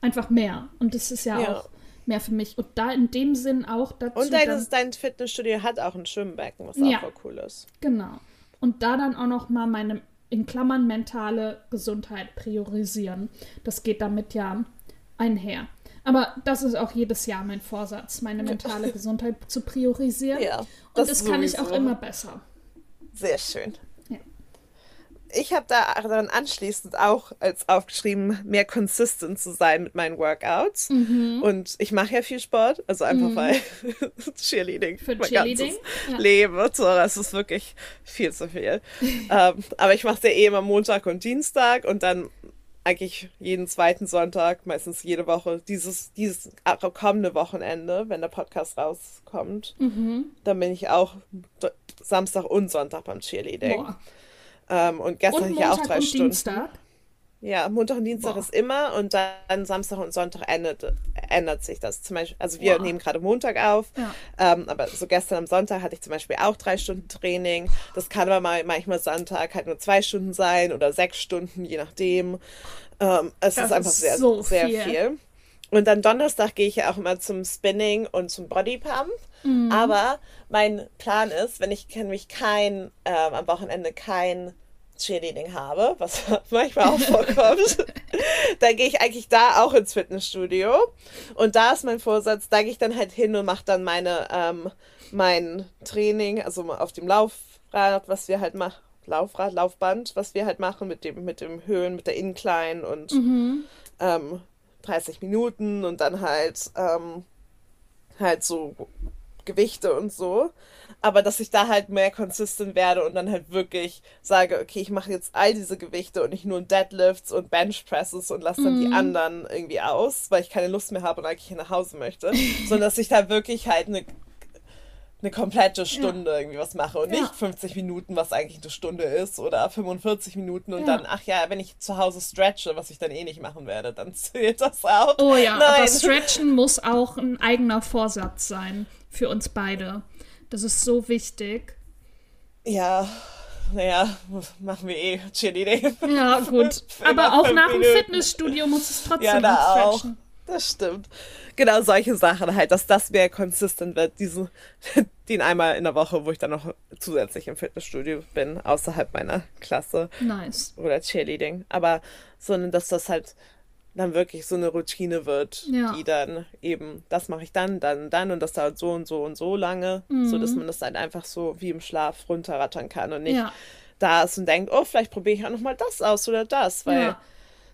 einfach mehr. Und das ist ja, ja, auch mehr für mich. Und da in dem Sinn auch dazu.
Und dein, dann, dein Fitnessstudio hat auch ein Schwimmbecken, was ja, auch voll cool ist.
Genau. Und da dann auch noch mal meine in Klammern mentale Gesundheit priorisieren. Das geht damit ja einher. Aber das ist auch jedes Jahr mein Vorsatz, meine mentale Gesundheit zu priorisieren. Ja, das Und das kann ich auch immer besser.
Sehr schön ich habe da dann anschließend auch als aufgeschrieben, mehr consistent zu sein mit meinen Workouts. Mhm. Und ich mache ja viel Sport, also einfach mhm. weil Cheerleading
Für mein Cheerleading?
ganzes ja. Leben. So, das ist wirklich viel zu viel. ähm, aber ich mache es ja eh immer Montag und Dienstag und dann eigentlich jeden zweiten Sonntag, meistens jede Woche, dieses, dieses kommende Wochenende, wenn der Podcast rauskommt, mhm. dann bin ich auch Samstag und Sonntag beim Cheerleading. Boah. Ähm, und gestern hatte ich ja auch drei und Stunden. Dienstag? Ja, Montag und Dienstag Boah. ist immer und dann Samstag und Sonntag ändert, ändert sich das. Zum Beispiel, also wir Boah. nehmen gerade Montag auf, ja. ähm, aber so gestern am Sonntag hatte ich zum Beispiel auch drei Stunden Training. Das kann aber mal manchmal Sonntag halt nur zwei Stunden sein oder sechs Stunden, je nachdem. Ähm, es das ist einfach ist sehr, so sehr viel. viel. Und dann Donnerstag gehe ich ja auch immer zum Spinning und zum Bodypump. Mhm. Aber mein Plan ist, wenn ich nämlich kein, ähm, am Wochenende kein Cheerleading habe, was manchmal auch vorkommt, dann gehe ich eigentlich da auch ins Fitnessstudio. Und da ist mein Vorsatz, da gehe ich dann halt hin und mache dann meine, ähm, mein Training, also auf dem Laufrad, was wir halt machen. Laufrad, Laufband, was wir halt machen mit dem, mit dem Höhen, mit der Incline und mhm. ähm, 30 Minuten und dann halt ähm, halt so Gewichte und so. Aber dass ich da halt mehr consistent werde und dann halt wirklich sage, okay, ich mache jetzt all diese Gewichte und nicht nur Deadlifts und Benchpresses und lasse dann mm. die mhm. anderen irgendwie aus, weil ich keine Lust mehr habe und eigentlich nach Hause möchte. sondern dass ich da wirklich halt eine eine komplette Stunde ja. irgendwie was mache und ja. nicht 50 Minuten, was eigentlich eine Stunde ist, oder 45 Minuten und ja. dann, ach ja, wenn ich zu Hause stretche, was ich dann eh nicht machen werde, dann zählt das auch.
Oh ja, Nein. aber Stretchen muss auch ein eigener Vorsatz sein für uns beide. Das ist so wichtig.
Ja, naja, machen wir eh Cheerleading.
Ja, gut. aber auch nach dem Fitnessstudio muss es trotzdem ja, da stretchen. Auch.
Das stimmt. Genau solche Sachen halt, dass das mehr consistent wird, diesen, den einmal in der Woche, wo ich dann noch zusätzlich im Fitnessstudio bin, außerhalb meiner Klasse.
Nice.
Oder Cheerleading. Aber, sondern dass das halt dann wirklich so eine Routine wird, ja. die dann eben, das mache ich dann, dann, dann und das dauert so und so und so lange, mhm. so dass man das dann einfach so wie im Schlaf runterrattern kann und nicht ja. da ist und denkt, oh, vielleicht probiere ich auch nochmal das aus oder das, weil ja.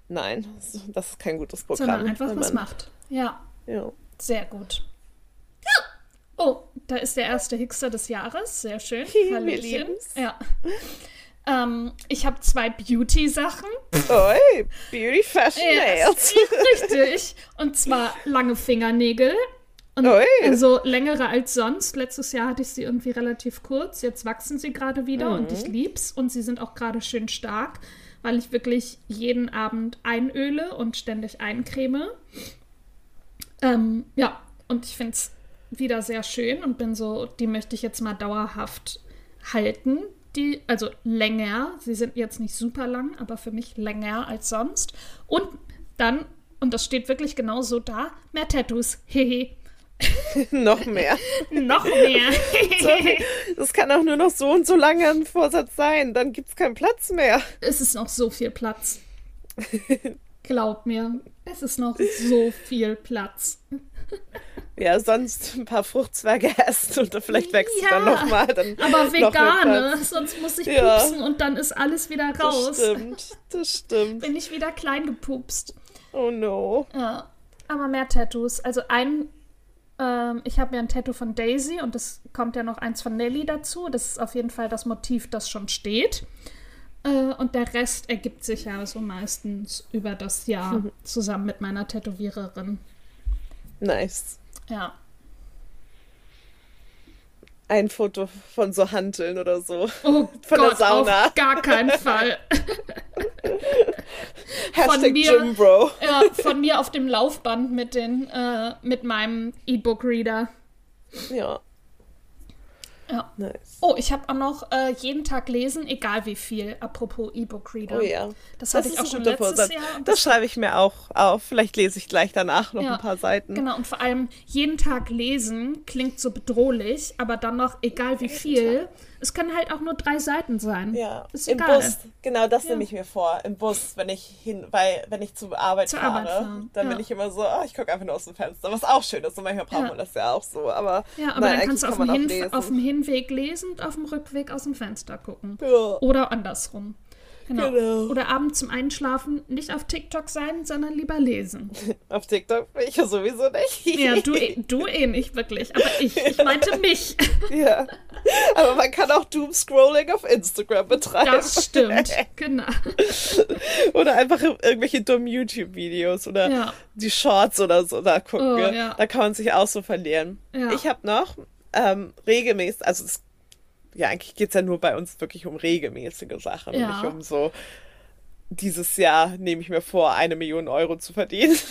Nein, das ist kein gutes Programm.
Sondern einfach was macht. Ja.
Ja.
Sehr gut. Ja. Oh, da ist der erste Hickster des Jahres. Sehr schön. Hallöchen. Ja. Ähm, ich habe zwei Beauty-Sachen.
Oi, Beauty Fashion
Ja,
Nails.
Richtig. Und zwar lange Fingernägel. Und
Ui.
also längere als sonst. Letztes Jahr hatte ich sie irgendwie relativ kurz. Jetzt wachsen sie gerade wieder und
Mhm.
ich lieb's. Und sie sind auch gerade schön stark, weil ich wirklich jeden Abend einöle und ständig eincreme. Ähm, ja, und ich finde es wieder sehr schön und bin so, die möchte ich jetzt mal dauerhaft halten. Die, also länger. Sie sind jetzt nicht super lang, aber für mich länger als sonst. Und dann, und das steht wirklich genau so da, mehr Tattoos. Hehe.
Noch mehr.
Noch mehr.
Das kann auch nur noch so und so lange ein Vorsatz sein. Dann gibt's keinen Platz mehr.
es ist noch so viel Platz. Glaub mir, es ist noch so viel Platz.
Ja, sonst ein paar Fruchtzwerge essen und dann vielleicht wächst es dann
Ja,
nochmal.
Aber
noch
vegane,
Platz.
sonst muss ich
Ja.
pupsen und dann ist alles wieder
Das
raus.
stimmt, das stimmt.
Bin ich wieder klein gepupst.
Oh no.
Ja, aber mehr Tattoos. Also ein, ähm, ich habe ja ein Tattoo von Daisy und es kommt ja noch eins von Nelly dazu. Das ist auf jeden Fall das Motiv, das schon steht. Äh, und der Rest ergibt sich ja so meistens über das Jahr zusammen mit meiner Tätowiererin.
Nice.
Ja.
Ein Foto von so Hanteln oder so.
Oh
Von der
Gott,
Sauna.
auf gar keinen Fall.
Hashtag
mir- ja, von mir auf dem Laufband mit den, äh, mit meinem E-Book-Reader.
Ja,
Ja.
nice.
Oh, ich habe auch noch äh, jeden Tag lesen, egal wie viel. Apropos E-Book-Reader.
Oh ja.
Das hatte ich auch schon letztes
Vorsatz.
Jahr. und
Das schreibe ich mir auch auf. Vielleicht lese ich gleich danach noch
Ja,
ein paar Seiten.
Genau, und vor allem jeden Tag lesen klingt so bedrohlich, aber dann noch, egal wie viel, es können halt auch nur drei Seiten sein.
Ja,
Ist
im
egal.
Bus, genau das
Ja.
nehme ich mir vor. Im Bus, wenn ich hin, weil wenn ich zur Arbeit
Zur
fahre,
Arbeit
dann
ja.
bin ich immer so, ah, ich gucke einfach nur aus dem Fenster, was auch schön ist. Und manchmal braucht
Ja.
man das ja auch so. Aber,
Ja, aber
nein,
dann kannst du auf
kann
dem, auf dem Hinweg lesen und auf dem Rückweg aus dem Fenster gucken. Oder andersrum. Genau.
Genau.
Oder abends zum Einschlafen nicht auf TikTok sein, sondern lieber lesen.
Auf TikTok bin ich ja sowieso nicht.
Ja, du, eh- du eh nicht wirklich, aber ich, ich meinte mich.
Ja. Aber man kann auch Doom-Scrolling auf Instagram betreiben.
Das stimmt, genau.
Oder einfach irgendwelche dummen YouTube-Videos oder
Ja.
die Shorts oder so da gucken.
Oh, ja.
Da kann man sich auch so verlieren.
Ja.
Ich habe noch ähm, regelmäßig, also es, ja, eigentlich geht es ja nur bei uns wirklich um regelmäßige Sachen
Ja.
und nicht um so. Dieses Jahr nehme ich mir vor, eine Million Euro zu verdienen.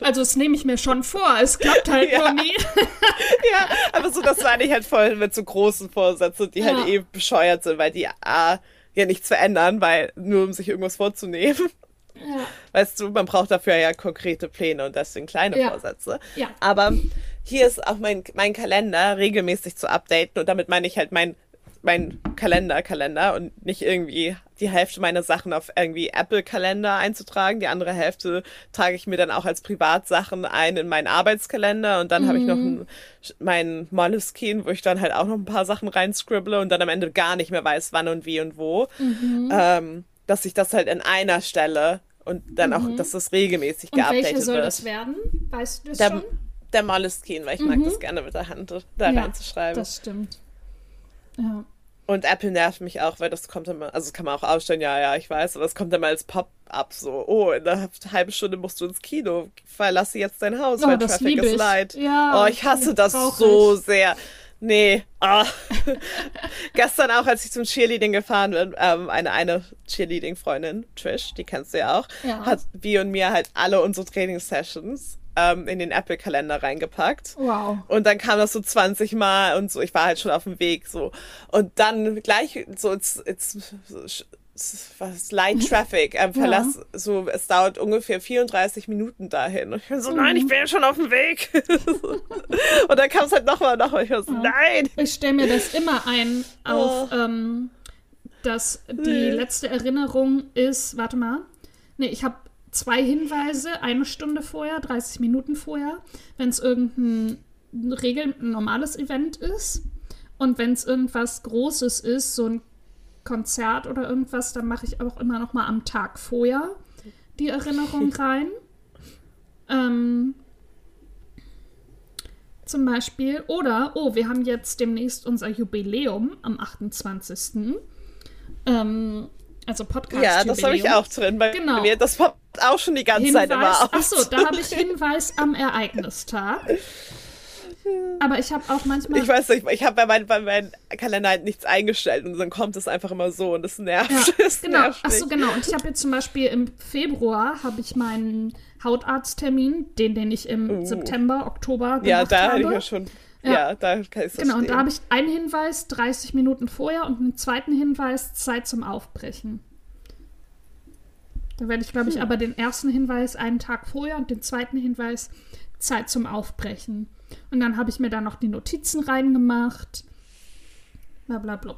Also das nehme ich mir schon vor, es klappt halt
Ja.
nur nie.
ja, aber so, das meine ich halt voll mit so großen Vorsätzen, die halt
Ja.
eh bescheuert sind, weil die A, ja nichts verändern, weil nur um sich irgendwas vorzunehmen.
Ja.
Weißt du, man braucht dafür ja konkrete Pläne und deswegen kleine
Ja.
Vorsätze.
Ja.
Aber hier ist auch mein, mein Kalender regelmäßig zu updaten und damit meine ich halt mein, mein Kalender, Kalender und nicht irgendwie die Hälfte meiner Sachen auf irgendwie Apple-Kalender einzutragen. Die andere Hälfte trage ich mir dann auch als Privatsachen ein in meinen Arbeitskalender und dann habe ich noch
Mhm.
ein, meinen Moleskine, wo ich dann halt auch noch ein paar Sachen reinscribble und dann am Ende gar nicht mehr weiß, wann und wie und wo.
Mhm.
Ähm, dass ich das halt in einer Stelle und dann auch, dass das regelmäßig
Mhm. Und
geupdatet
welche soll
wird.
das werden? Weißt du das
Der,
schon?
der Moleskine, weil ich mag das gerne mit der Hand da
Ja,
reinzuschreiben.
Das stimmt. Ja.
Und Apple nervt mich auch, weil das kommt immer, also das kann man auch ausstellen, ja, ja, ich weiß, aber es kommt immer als Pop-up so, oh, in einer halben Stunde musst du ins Kino, verlasse jetzt dein Haus,
Oh,
weil
das
Traffic
liebe
is
ich.
light.
Ja,
oh, ich hasse
das
das so
ich.
sehr. Nee, ah. Gestern auch, als ich zum Cheerleading gefahren bin, ähm, eine, eine Cheerleading-Freundin, Trish, die kennst du ja auch,
Ja.
hat wie und mir halt alle unsere Trainingssessions ähm, in den Apple-Kalender reingepackt.
Wow.
Und dann kam das so 20 Mal und so, ich war halt schon auf dem Weg so. Und dann gleich so, it's, it's, was, Light Traffic, ähm, Verlass, so, es dauert ungefähr 34 Minuten dahin. Und ich bin so, nein, ich bin ja schon auf dem Weg. und dann kam es halt nochmal, nochmal. Ich war so, nein.
Ich stelle mir das immer ein auf, ähm, dass die letzte Erinnerung ist, warte mal, nee, ich habe zwei Hinweise, eine Stunde vorher, 30 Minuten vorher, wenn es irgendein Regel, ein normales Event ist und wenn es irgendwas Großes ist, so ein Konzert oder irgendwas, dann mache ich auch immer noch mal am Tag vorher die Erinnerung rein. Ähm, zum Beispiel. Oder, oh, wir haben jetzt demnächst unser Jubiläum am 28. Ähm, also Podcast.
Ja, das habe ich auch drin bei genau. mir. Das poppt auch schon die ganze Hinweis, Zeit immer auf.
Achso, da habe ich Hinweis am Ereignistag. Aber ich habe auch manchmal.
Ich weiß nicht, ich habe bei, mein, bei meinem Kalender halt nichts eingestellt und dann kommt es einfach immer so und das nervt.
Ja, das genau. Nervt Achso, genau. Und ich habe jetzt zum Beispiel im Februar habe ich meinen Hautarzttermin, den, den ich im uh. September, Oktober gemacht
Ja, da
habe.
hatte ich ja schon. Ja, ja da kann ich
Genau, und da habe ich einen Hinweis 30 Minuten vorher und einen zweiten Hinweis Zeit zum Aufbrechen. Da werde ich, glaube ich, hm. aber den ersten Hinweis einen Tag vorher und den zweiten Hinweis Zeit zum Aufbrechen. Und dann habe ich mir da noch die Notizen reingemacht. Blablabla.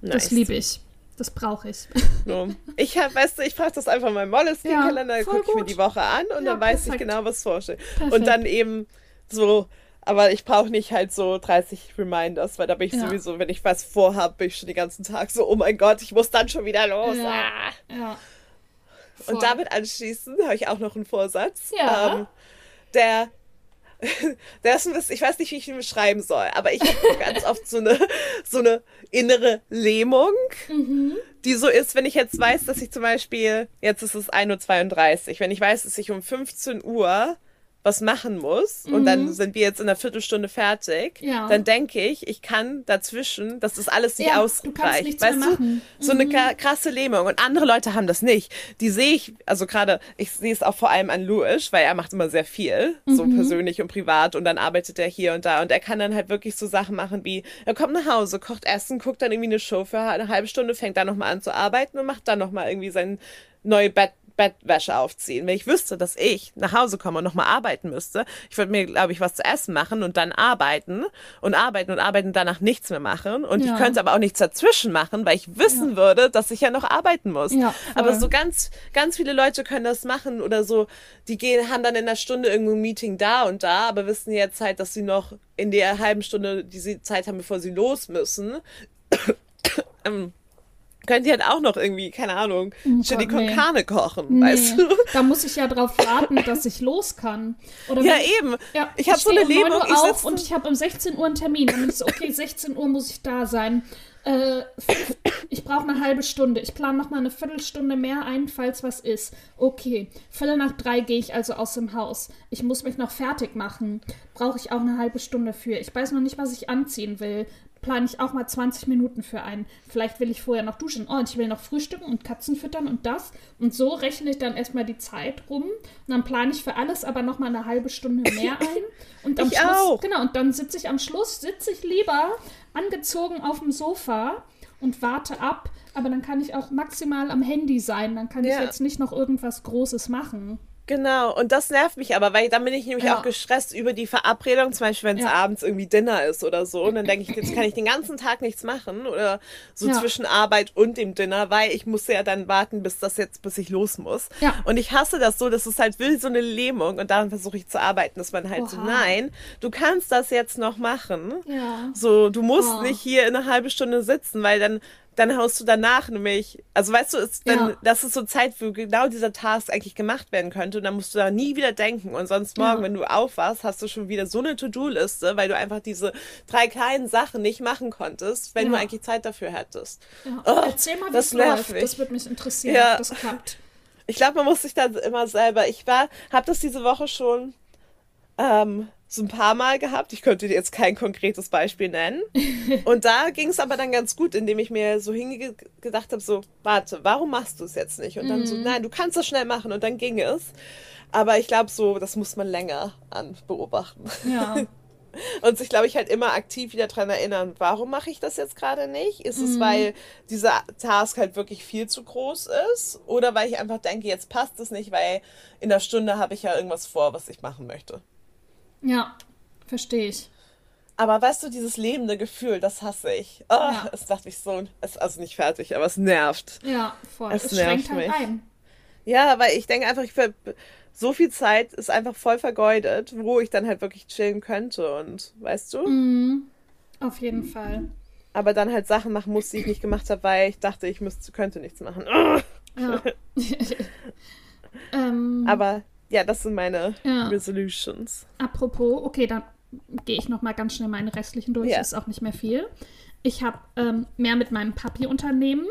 Nice. Das liebe ich. Das brauche ich.
No. Ich hab, weißt du, ich frage das einfach mal im Moleskine-Kalender, ja, gucke ich mir die Woche an und ja, dann weiß perfekt. ich genau, was vorsteht. Und dann eben so, aber ich brauche nicht halt so 30 Reminders, weil da bin ich ja. sowieso, wenn ich was vorhab, bin ich schon den ganzen Tag so, oh mein Gott, ich muss dann schon wieder los. Ja. Ah. ja. Und damit anschließend habe ich auch noch einen Vorsatz. Ja. Ähm, der der ist ein bisschen, ich weiß nicht, wie ich ihn beschreiben soll, aber ich habe ganz oft so eine, so eine innere Lähmung, mhm. die so ist, wenn ich jetzt weiß, dass ich zum Beispiel, jetzt ist es 1.32 Uhr, wenn ich weiß, dass ich um 15 Uhr was machen muss mhm. und dann mhm. sind wir jetzt in einer Viertelstunde fertig, ja. dann denke ich, ich kann dazwischen, dass das alles nicht ja, ausreicht. weißt du, mhm. so eine mhm. krasse Lähmung. Und andere Leute haben das nicht. Die sehe ich, also gerade, ich sehe es auch vor allem an Louis, weil er macht immer sehr viel, mhm. so persönlich und privat und dann arbeitet er hier und da und er kann dann halt wirklich so Sachen machen wie, er kommt nach Hause, kocht Essen, guckt dann irgendwie eine Show für eine halbe Stunde, fängt dann nochmal an zu arbeiten und macht dann nochmal irgendwie sein neue Bett Bettwäsche aufziehen. Wenn ich wüsste, dass ich nach Hause komme und nochmal arbeiten müsste, ich würde mir, glaube ich, was zu essen machen und dann arbeiten und arbeiten und arbeiten und danach nichts mehr machen. Und ja. ich könnte aber auch nichts dazwischen machen, weil ich wissen ja. würde, dass ich ja noch arbeiten muss. Ja, aber so ganz, ganz viele Leute können das machen oder so, die gehen, haben dann in einer Stunde irgendwo ein Meeting da und da, aber wissen jetzt halt, dass sie noch in der halben Stunde, die sie Zeit haben, bevor sie los müssen, ähm, könnt ihr halt auch noch irgendwie, keine Ahnung, oh Chili con Carne kochen, nee. weißt du?
Da muss ich ja drauf warten, dass ich los kann.
Oder ja, ich, eben. Ja, ich habe so eine Lähmung.
Ich auf und ich habe um 16 Uhr einen Termin. Und ich so, okay, 16 Uhr muss ich da sein. Äh, ich brauche eine halbe Stunde. Ich plane noch mal eine Viertelstunde mehr ein, falls was ist. Okay, Viertel nach drei gehe ich also aus dem Haus. Ich muss mich noch fertig machen. Brauche ich auch eine halbe Stunde für. Ich weiß noch nicht, was ich anziehen will plane ich auch mal 20 Minuten für ein. Vielleicht will ich vorher noch duschen. Oh, und ich will noch frühstücken und Katzen füttern und das. Und so rechne ich dann erstmal die Zeit rum. Und dann plane ich für alles aber noch mal eine halbe Stunde mehr ein. Und am
ich
Schluss,
auch.
genau, und dann sitze ich am Schluss, sitze ich lieber angezogen auf dem Sofa und warte ab. Aber dann kann ich auch maximal am Handy sein. Dann kann ja. ich jetzt nicht noch irgendwas Großes machen.
Genau, und das nervt mich aber, weil dann bin ich nämlich ja. auch gestresst über die Verabredung, zum Beispiel wenn es ja. abends irgendwie Dinner ist oder so. Und dann denke ich, jetzt kann ich den ganzen Tag nichts machen oder so ja. zwischen Arbeit und dem Dinner, weil ich muss ja dann warten, bis das jetzt, bis ich los muss. Ja. Und ich hasse das so, dass es halt will, so eine Lähmung und daran versuche ich zu arbeiten, dass man halt Oha. so, nein, du kannst das jetzt noch machen. Ja. So, du musst oh. nicht hier in eine halbe Stunde sitzen, weil dann dann haust du danach nämlich, also weißt du, ist dann, ja. das ist so Zeit, wo genau dieser Task eigentlich gemacht werden könnte und dann musst du da nie wieder denken und sonst morgen, ja. wenn du aufwachst, hast du schon wieder so eine To-Do-Liste, weil du einfach diese drei kleinen Sachen nicht machen konntest, wenn ja. du eigentlich Zeit dafür hättest.
Oh, Erzähl mal, wie das läuft. Mich. Das würde mich interessieren, ja. ob das klappt.
Ich glaube, man muss sich da immer selber, ich war, habe das diese Woche schon ähm, so ein paar Mal gehabt. Ich könnte dir jetzt kein konkretes Beispiel nennen. Und da ging es aber dann ganz gut, indem ich mir so hingedacht habe, so, warte, warum machst du es jetzt nicht? Und dann mm. so, mhm. nein, du kannst das schnell machen. Und dann ging es. Aber ich glaube so, das muss man länger an beobachten. Ja. Und sich, glaube ich, halt immer aktiv wieder daran erinnern, warum mache ich das jetzt gerade nicht? Ist es, mhm. weil dieser Task halt wirklich viel zu groß ist? Oder weil ich einfach denke, jetzt passt es nicht, weil in der Stunde habe ich ja irgendwas vor, was ich machen möchte?
Ja, verstehe ich.
Aber weißt du, dieses lebende Gefühl, das hasse ich. Oh, ja. Es macht mich so, es, also nicht fertig, aber es nervt.
Ja, voll. Es, es nervt halt mich. ein.
Ja, weil ich denke einfach, ich so viel Zeit ist einfach voll vergeudet, wo ich dann halt wirklich chillen könnte und weißt du?
Mhm. Auf jeden Fall.
Aber dann halt Sachen machen muss, die ich nicht gemacht habe, weil ich dachte, ich müsste, könnte nichts machen. Oh. Ja. ähm. Aber ja, das sind meine ja. Resolutions.
Apropos, okay, dann gehe ich noch mal ganz schnell meine restlichen durch. Ja. Ist auch nicht mehr viel. Ich habe ähm, mehr mit meinem Papi unternehmen.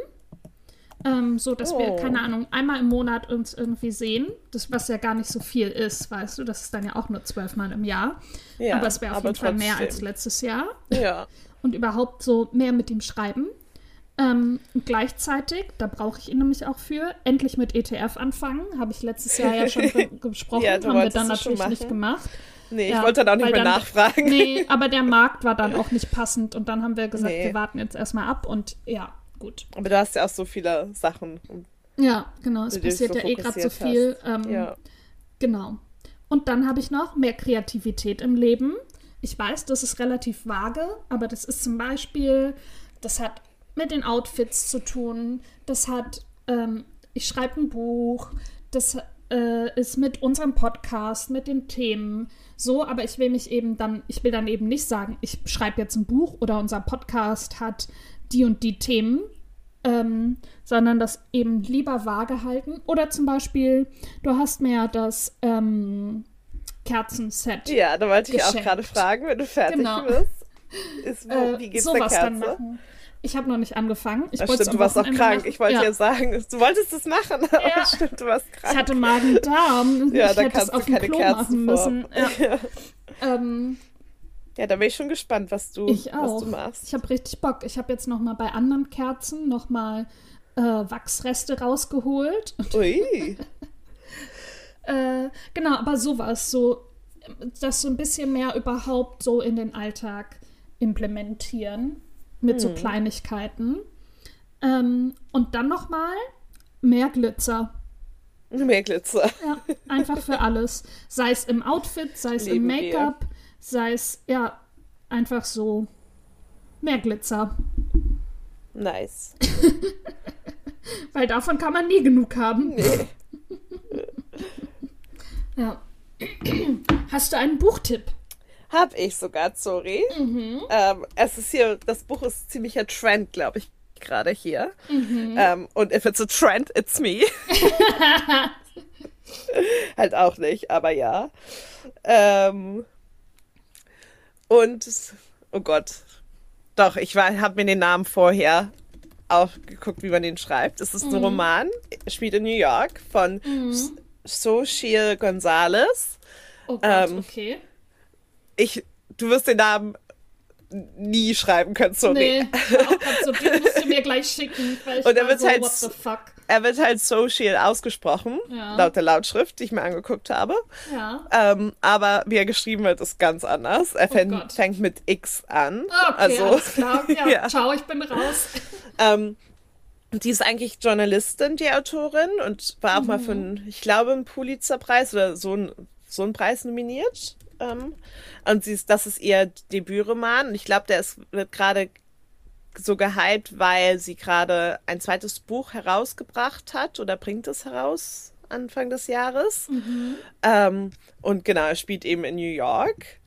Ähm, so, dass oh. wir, keine Ahnung, einmal im Monat uns irgendwie sehen. Das, was ja gar nicht so viel ist, weißt du. Das ist dann ja auch nur zwölfmal im Jahr. Ja, aber es wäre auf jeden Fall mehr als letztes Jahr.
Ja.
Und überhaupt so mehr mit ihm schreiben. Ähm, gleichzeitig, da brauche ich ihn nämlich auch für, endlich mit ETF anfangen. Habe ich letztes Jahr ja schon gesprochen, ja, haben wir dann natürlich nicht gemacht.
Nee, ja, ich wollte dann auch nicht mehr dann, nachfragen.
Nee, aber der Markt war dann auch nicht passend und dann haben wir gesagt, nee. wir warten jetzt erstmal ab und ja, gut.
Aber du hast ja auch so viele Sachen.
Ja, genau, es passiert so ja eh gerade so viel. Ähm, ja. Genau. Und dann habe ich noch mehr Kreativität im Leben. Ich weiß, das ist relativ vage, aber das ist zum Beispiel, das hat mit den Outfits zu tun. Das hat, ähm, ich schreibe ein Buch. Das äh, ist mit unserem Podcast, mit den Themen so, aber ich will mich eben dann, ich will dann eben nicht sagen, ich schreibe jetzt ein Buch oder unser Podcast hat die und die Themen, ähm, sondern das eben lieber vage halten. Oder zum Beispiel, du hast mir das ähm, Kerzenset.
Ja, da wollte ich geschenkt. auch gerade fragen, wenn du fertig genau. bist. Ist, wo, äh, wie geht's der Kerze? Dann machen.
Ich habe noch nicht angefangen. Ich
ja, stimmt, du warst auch krank. Machen. Ich wollte ja. ja. sagen, du wolltest es machen, aber ja. stimmt, du warst krank.
Ich hatte Magen-Darm.
ja,
ich
da kannst du keine Klo Kerzen
müssen. Ja. ähm,
ja, da bin ich schon gespannt, was du,
ich auch.
Was du machst.
Ich habe richtig Bock. Ich habe jetzt noch mal bei anderen Kerzen noch mal äh, Wachsreste rausgeholt.
Ui.
äh, genau, aber sowas, so das so ein bisschen mehr überhaupt so in den Alltag implementieren mit hm. so Kleinigkeiten. Ähm, und dann noch mal mehr Glitzer.
Mehr Glitzer.
Ja, einfach für alles. Sei es im Outfit, sei es im Make-up, sei es, ja, einfach so mehr Glitzer.
Nice.
Weil davon kann man nie genug haben.
Nee.
ja. Hast du einen Buchtipp?
Hab ich sogar, sorry. Mhm. Ähm, es ist hier, das Buch ist ziemlicher Trend, glaube ich, gerade hier. Mhm. Ähm, und if it's a trend, it's me. halt auch nicht, aber ja. Ähm, und, oh Gott, doch, ich habe mir den Namen vorher auch geguckt, wie man den schreibt. Es ist mhm. ein Roman, spielt in New York von mhm. Xochitl Gonzalez.
Oh Gott, ähm, okay
ich, du wirst den Namen nie schreiben können, sorry.
Nee, so, den musst du mir gleich schicken.
Und er wird so, halt, er wird halt Social ausgesprochen, ja. laut der Lautschrift, die ich mir angeguckt habe.
Ja.
Ähm, aber wie er geschrieben wird, ist ganz anders. Er oh fängt, mit X an.
Okay, also, alles klar. Ja, ja. ciao, ich bin raus.
Ähm, die ist eigentlich Journalistin, die Autorin, und war auch mhm. mal für einen, ich glaube, einen Pulitzerpreis oder so, ein, so einen Preis nominiert. Ähm, und sie ist, das ist ihr Debütroman. Und ich glaube, der ist, wird gerade so gehypt, weil sie gerade ein zweites Buch herausgebracht hat oder bringt es heraus Anfang des Jahres. Mhm. Ähm, und genau, er spielt eben in New York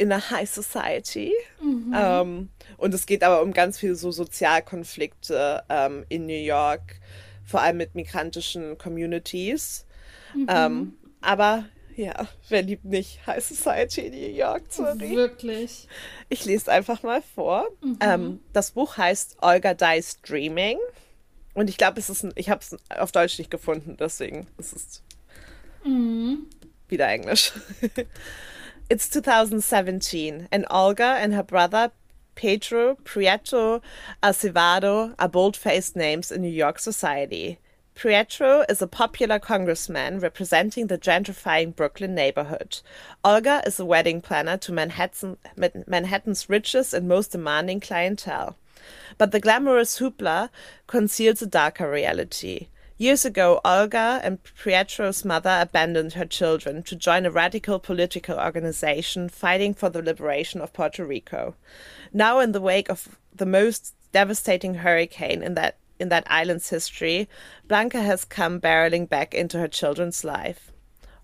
in a High Society. Mhm. Ähm, und es geht aber um ganz viele so Sozialkonflikte ähm, in New York, vor allem mit migrantischen Communities. Mhm. Ähm, aber ja, wer liebt nicht High Society in New York, sorry.
Wirklich.
Ich lese einfach mal vor. Mhm. Ähm, das Buch heißt Olga Dies Dreaming. Und ich glaube, es ist ein, ich habe es auf Deutsch nicht gefunden, deswegen ist es mhm. wieder Englisch. It's 2017 and Olga and her brother Pedro Prieto Acevedo are bold-faced names in New York society. Pietro is a popular congressman representing the gentrifying Brooklyn neighborhood. Olga is a wedding planner to Manhattan, Manhattan's richest and most demanding clientele. But the glamorous hoopla conceals a darker reality. Years ago, Olga and Pietro's mother abandoned her children to join a radical political organization fighting for the liberation of Puerto Rico. Now, in the wake of the most devastating hurricane in that in that island's history, Blanca has come barreling back into her children's life.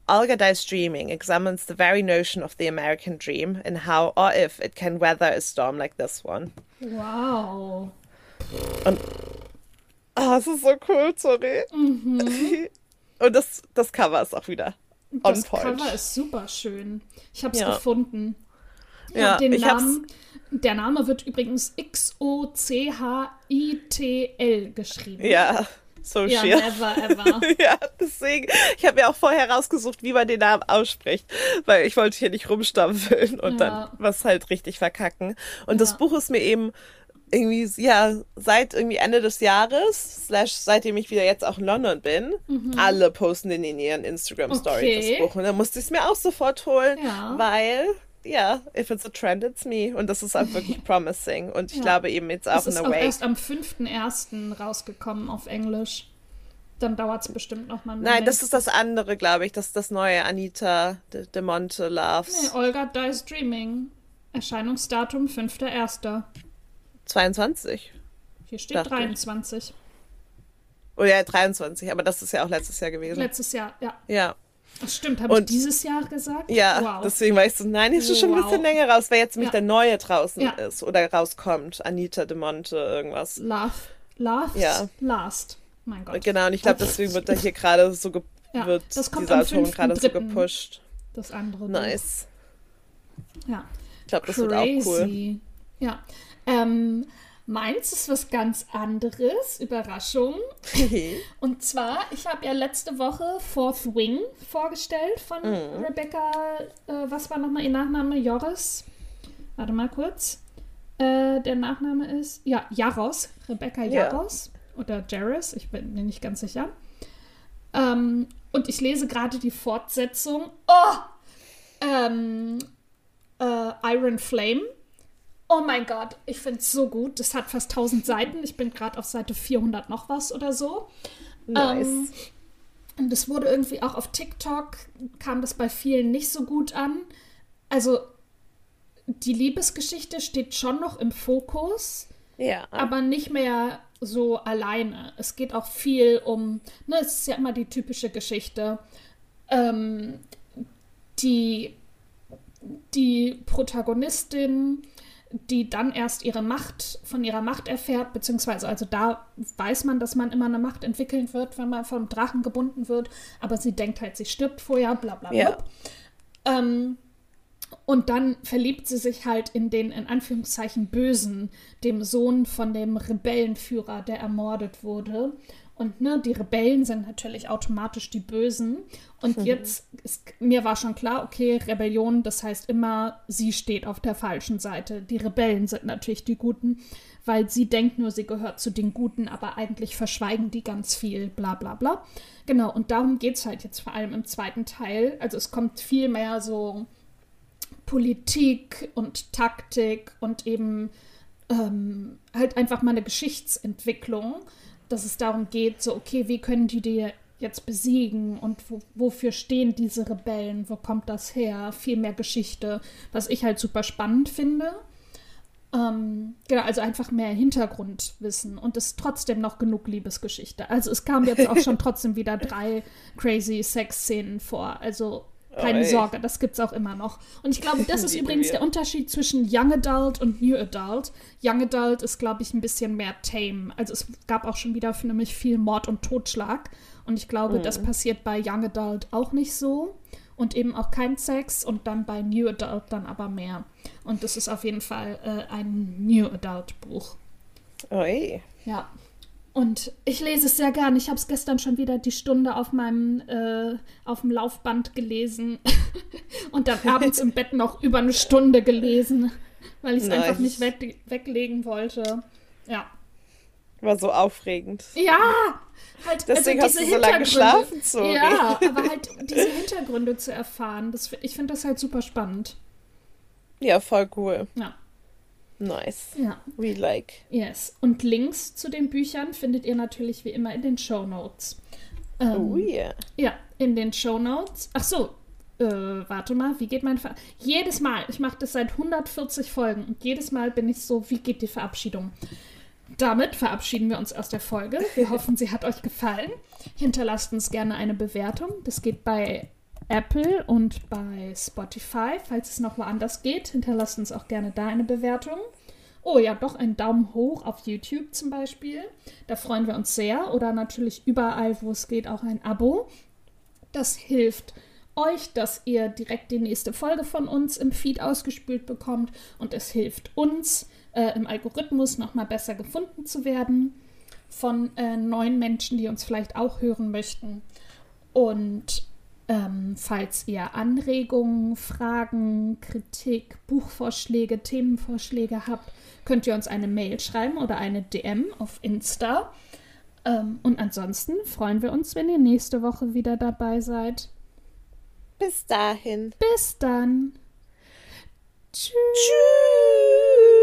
Olga Dies Dreaming examines the very notion of the American dream and how or if it can weather a storm like this one.
Wow.
Und oh, es ist so cool, sorry. Mhm. Und das, das Cover ist auch wieder
das Cover ist super schön. Ich habe es
Ja.
gefunden.
Ja,
Ja, den
ich hab's-
Namen, der Name wird übrigens X-O-C-H-I-T-L geschrieben.
Ja, so
Ja,
schier.
never ever.
Ja, deswegen, ich habe mir auch vorher rausgesucht, wie man den Namen ausspricht, weil ich wollte hier nicht rumstampfeln und
Ja.
dann was halt richtig verkacken. Und das
Ja.
Buch ist mir eben irgendwie, ja, seit irgendwie Ende des Jahres, slash seitdem ich wieder jetzt auch in London bin, alle posten den in ihren Instagram-Stories,
Mhm. Okay.
das Buch. Und dann musste ich es mir auch sofort holen,
Ja.
weil, ja, if it's a trend, it's me. Und das ist halt wirklich promising. Und ich
Ja.
glaube eben jetzt auch
Es
in
ist
a
auch erst am 5.1. rausgekommen auf Englisch. Dann dauert es bestimmt noch mal einen
Nein,
Moment.
das ist das andere, glaube ich. Das ist das neue Anita de, de Monte Loves.
Nee, Olga Dies Dreaming. Erscheinungsdatum 5.1.
22.
Hier steht
Dachte ich.
23.
Oh ja, 23, aber das ist ja auch letztes Jahr gewesen.
Letztes Jahr, ja.
ja,
Das stimmt. Habe ich dieses Jahr gesagt?
ja,
Wow.
deswegen war ich so, nein, ist schon ein
Wow.
bisschen länger raus, weil jetzt nämlich
Ja.
der neue draußen
Ja.
ist oder rauskommt. Anita de Monte, irgendwas.
Love. Love
Ja.
Last. Mein Gott.
Genau, und ich glaube, deswegen wird da hier gerade so, ge
Ja,
wird
das kommt
diese Autorin gerade so
5.3..
gepusht.
Das andere.
Nice.
Ja.
Ich glaube, das wird auch cool.
Crazy. Ja. Ähm, meins ist was ganz anderes. Überraschung. Und zwar, ich habe ja letzte Woche Fourth Wing vorgestellt von
Mhm.
Rebecca, äh, was war nochmal ihr Nachname? Joris? Warte mal kurz. Äh, der Nachname ist, ja, Jaros. Rebecca
Ja.
Jaros. Oder Jaris, ich bin mir nicht ganz sicher. Ähm, und ich lese gerade die Fortsetzung. Oh! Ähm, äh, Iron Flame. Oh mein Gott, ich finde es so gut. Das hat fast 1000 Seiten. Ich bin gerade auf Seite 400 noch was oder so.
Nice.
Ähm, und das wurde irgendwie auch auf TikTok, kam das bei vielen nicht so gut an. Also die Liebesgeschichte steht schon noch im Fokus,
ja.
aber nicht mehr so alleine. Es geht auch viel um, ne, es ist ja immer die typische Geschichte. Ähm, die, die Protagonistin, die dann erst ihre Macht, von ihrer Macht erfährt, beziehungsweise also da weiß man, dass man immer eine Macht entwickeln wird, wenn man vom Drachen gebunden wird, aber sie denkt halt, sie stirbt vorher, bla bla bla.
Ja.
Ähm, und dann verliebt sie sich halt in den, in Anführungszeichen, Bösen, dem Sohn von dem Rebellenführer, der ermordet wurde. Und ne, die Rebellen sind natürlich automatisch die Bösen. Und jetzt, ist, mir war schon klar, okay, Rebellion, das heißt immer, sie steht auf der falschen Seite. Die Rebellen sind natürlich die Guten, weil sie denkt nur, sie gehört zu den Guten, aber eigentlich verschweigen die ganz viel, bla bla bla. Genau, und darum geht es halt jetzt vor allem im zweiten Teil. Also es kommt viel mehr so Politik und Taktik und eben ähm, halt einfach mal eine Geschichtsentwicklung, dass es darum geht, so, okay, wie können die die jetzt besiegen und wo, wofür stehen diese Rebellen, wo kommt das her, viel mehr Geschichte, was ich halt super spannend finde. Ähm, genau, also einfach mehr Hintergrundwissen und es ist trotzdem noch genug Liebesgeschichte. Also es kamen jetzt auch schon trotzdem wieder drei crazy Sex-Szenen vor. Also keine
Oi.
Sorge, das gibt's auch immer noch. Und ich glaube, das ist übrigens der Unterschied zwischen Young Adult und New Adult. Young Adult ist, glaube ich, ein bisschen mehr tame. Also es gab auch schon wieder für nämlich viel Mord und Totschlag. Und ich glaube, das passiert bei Young Adult auch nicht so. Und eben auch kein Sex und dann bei New Adult dann aber mehr. Und das ist auf jeden Fall äh, ein New Adult Buch.
Oi.
Ja. Und ich lese es sehr gern. Ich habe es gestern schon wieder die Stunde auf meinem äh, auf dem Laufband gelesen und dann abends im Bett noch über eine Stunde gelesen, weil ich es einfach
Nice.
nicht weg, weglegen wollte. Ja.
War so aufregend.
Ja, halt
Deswegen
also
hast
diese
du so lange
Hintergründe-
geschlafen, Zori.
Ja, aber halt diese Hintergründe zu erfahren, das, ich finde das halt super spannend.
Ja, voll cool.
Ja,
Nice.
ja.
We like.
Yes. Und Links zu den Büchern findet ihr natürlich wie immer in den Show Notes. Ähm,
Oh yeah.
Ja, in den Show Notes. Ach so, äh, warte mal, wie geht mein Ver Jedes Mal, ich mache das seit 140 Folgen und jedes Mal bin ich so, wie geht die Verabschiedung? Damit verabschieden wir uns aus der Folge. Wir hoffen, sie hat euch gefallen. Hinterlasst uns gerne eine Bewertung. Das geht bei Apple und bei Spotify. Falls es noch woanders geht, hinterlasst uns auch gerne da eine Bewertung. Oh ja, doch einen Daumen hoch auf YouTube zum Beispiel. Da freuen wir uns sehr. Oder natürlich überall, wo es geht, auch ein Abo. Das hilft euch, dass ihr direkt die nächste Folge von uns im Feed ausgespült bekommt und es hilft uns äh, im Algorithmus nochmal besser gefunden zu werden von äh, neuen Menschen, die uns vielleicht auch hören möchten. Und ähm, falls ihr Anregungen, Fragen, Kritik, Buchvorschläge, Themenvorschläge habt, könnt ihr uns eine Mail schreiben oder eine DM auf Insta. Ähm, und ansonsten freuen wir uns, wenn ihr nächste Woche wieder dabei seid.
Bis dahin.
Bis dann. Tschüss. Tschüss.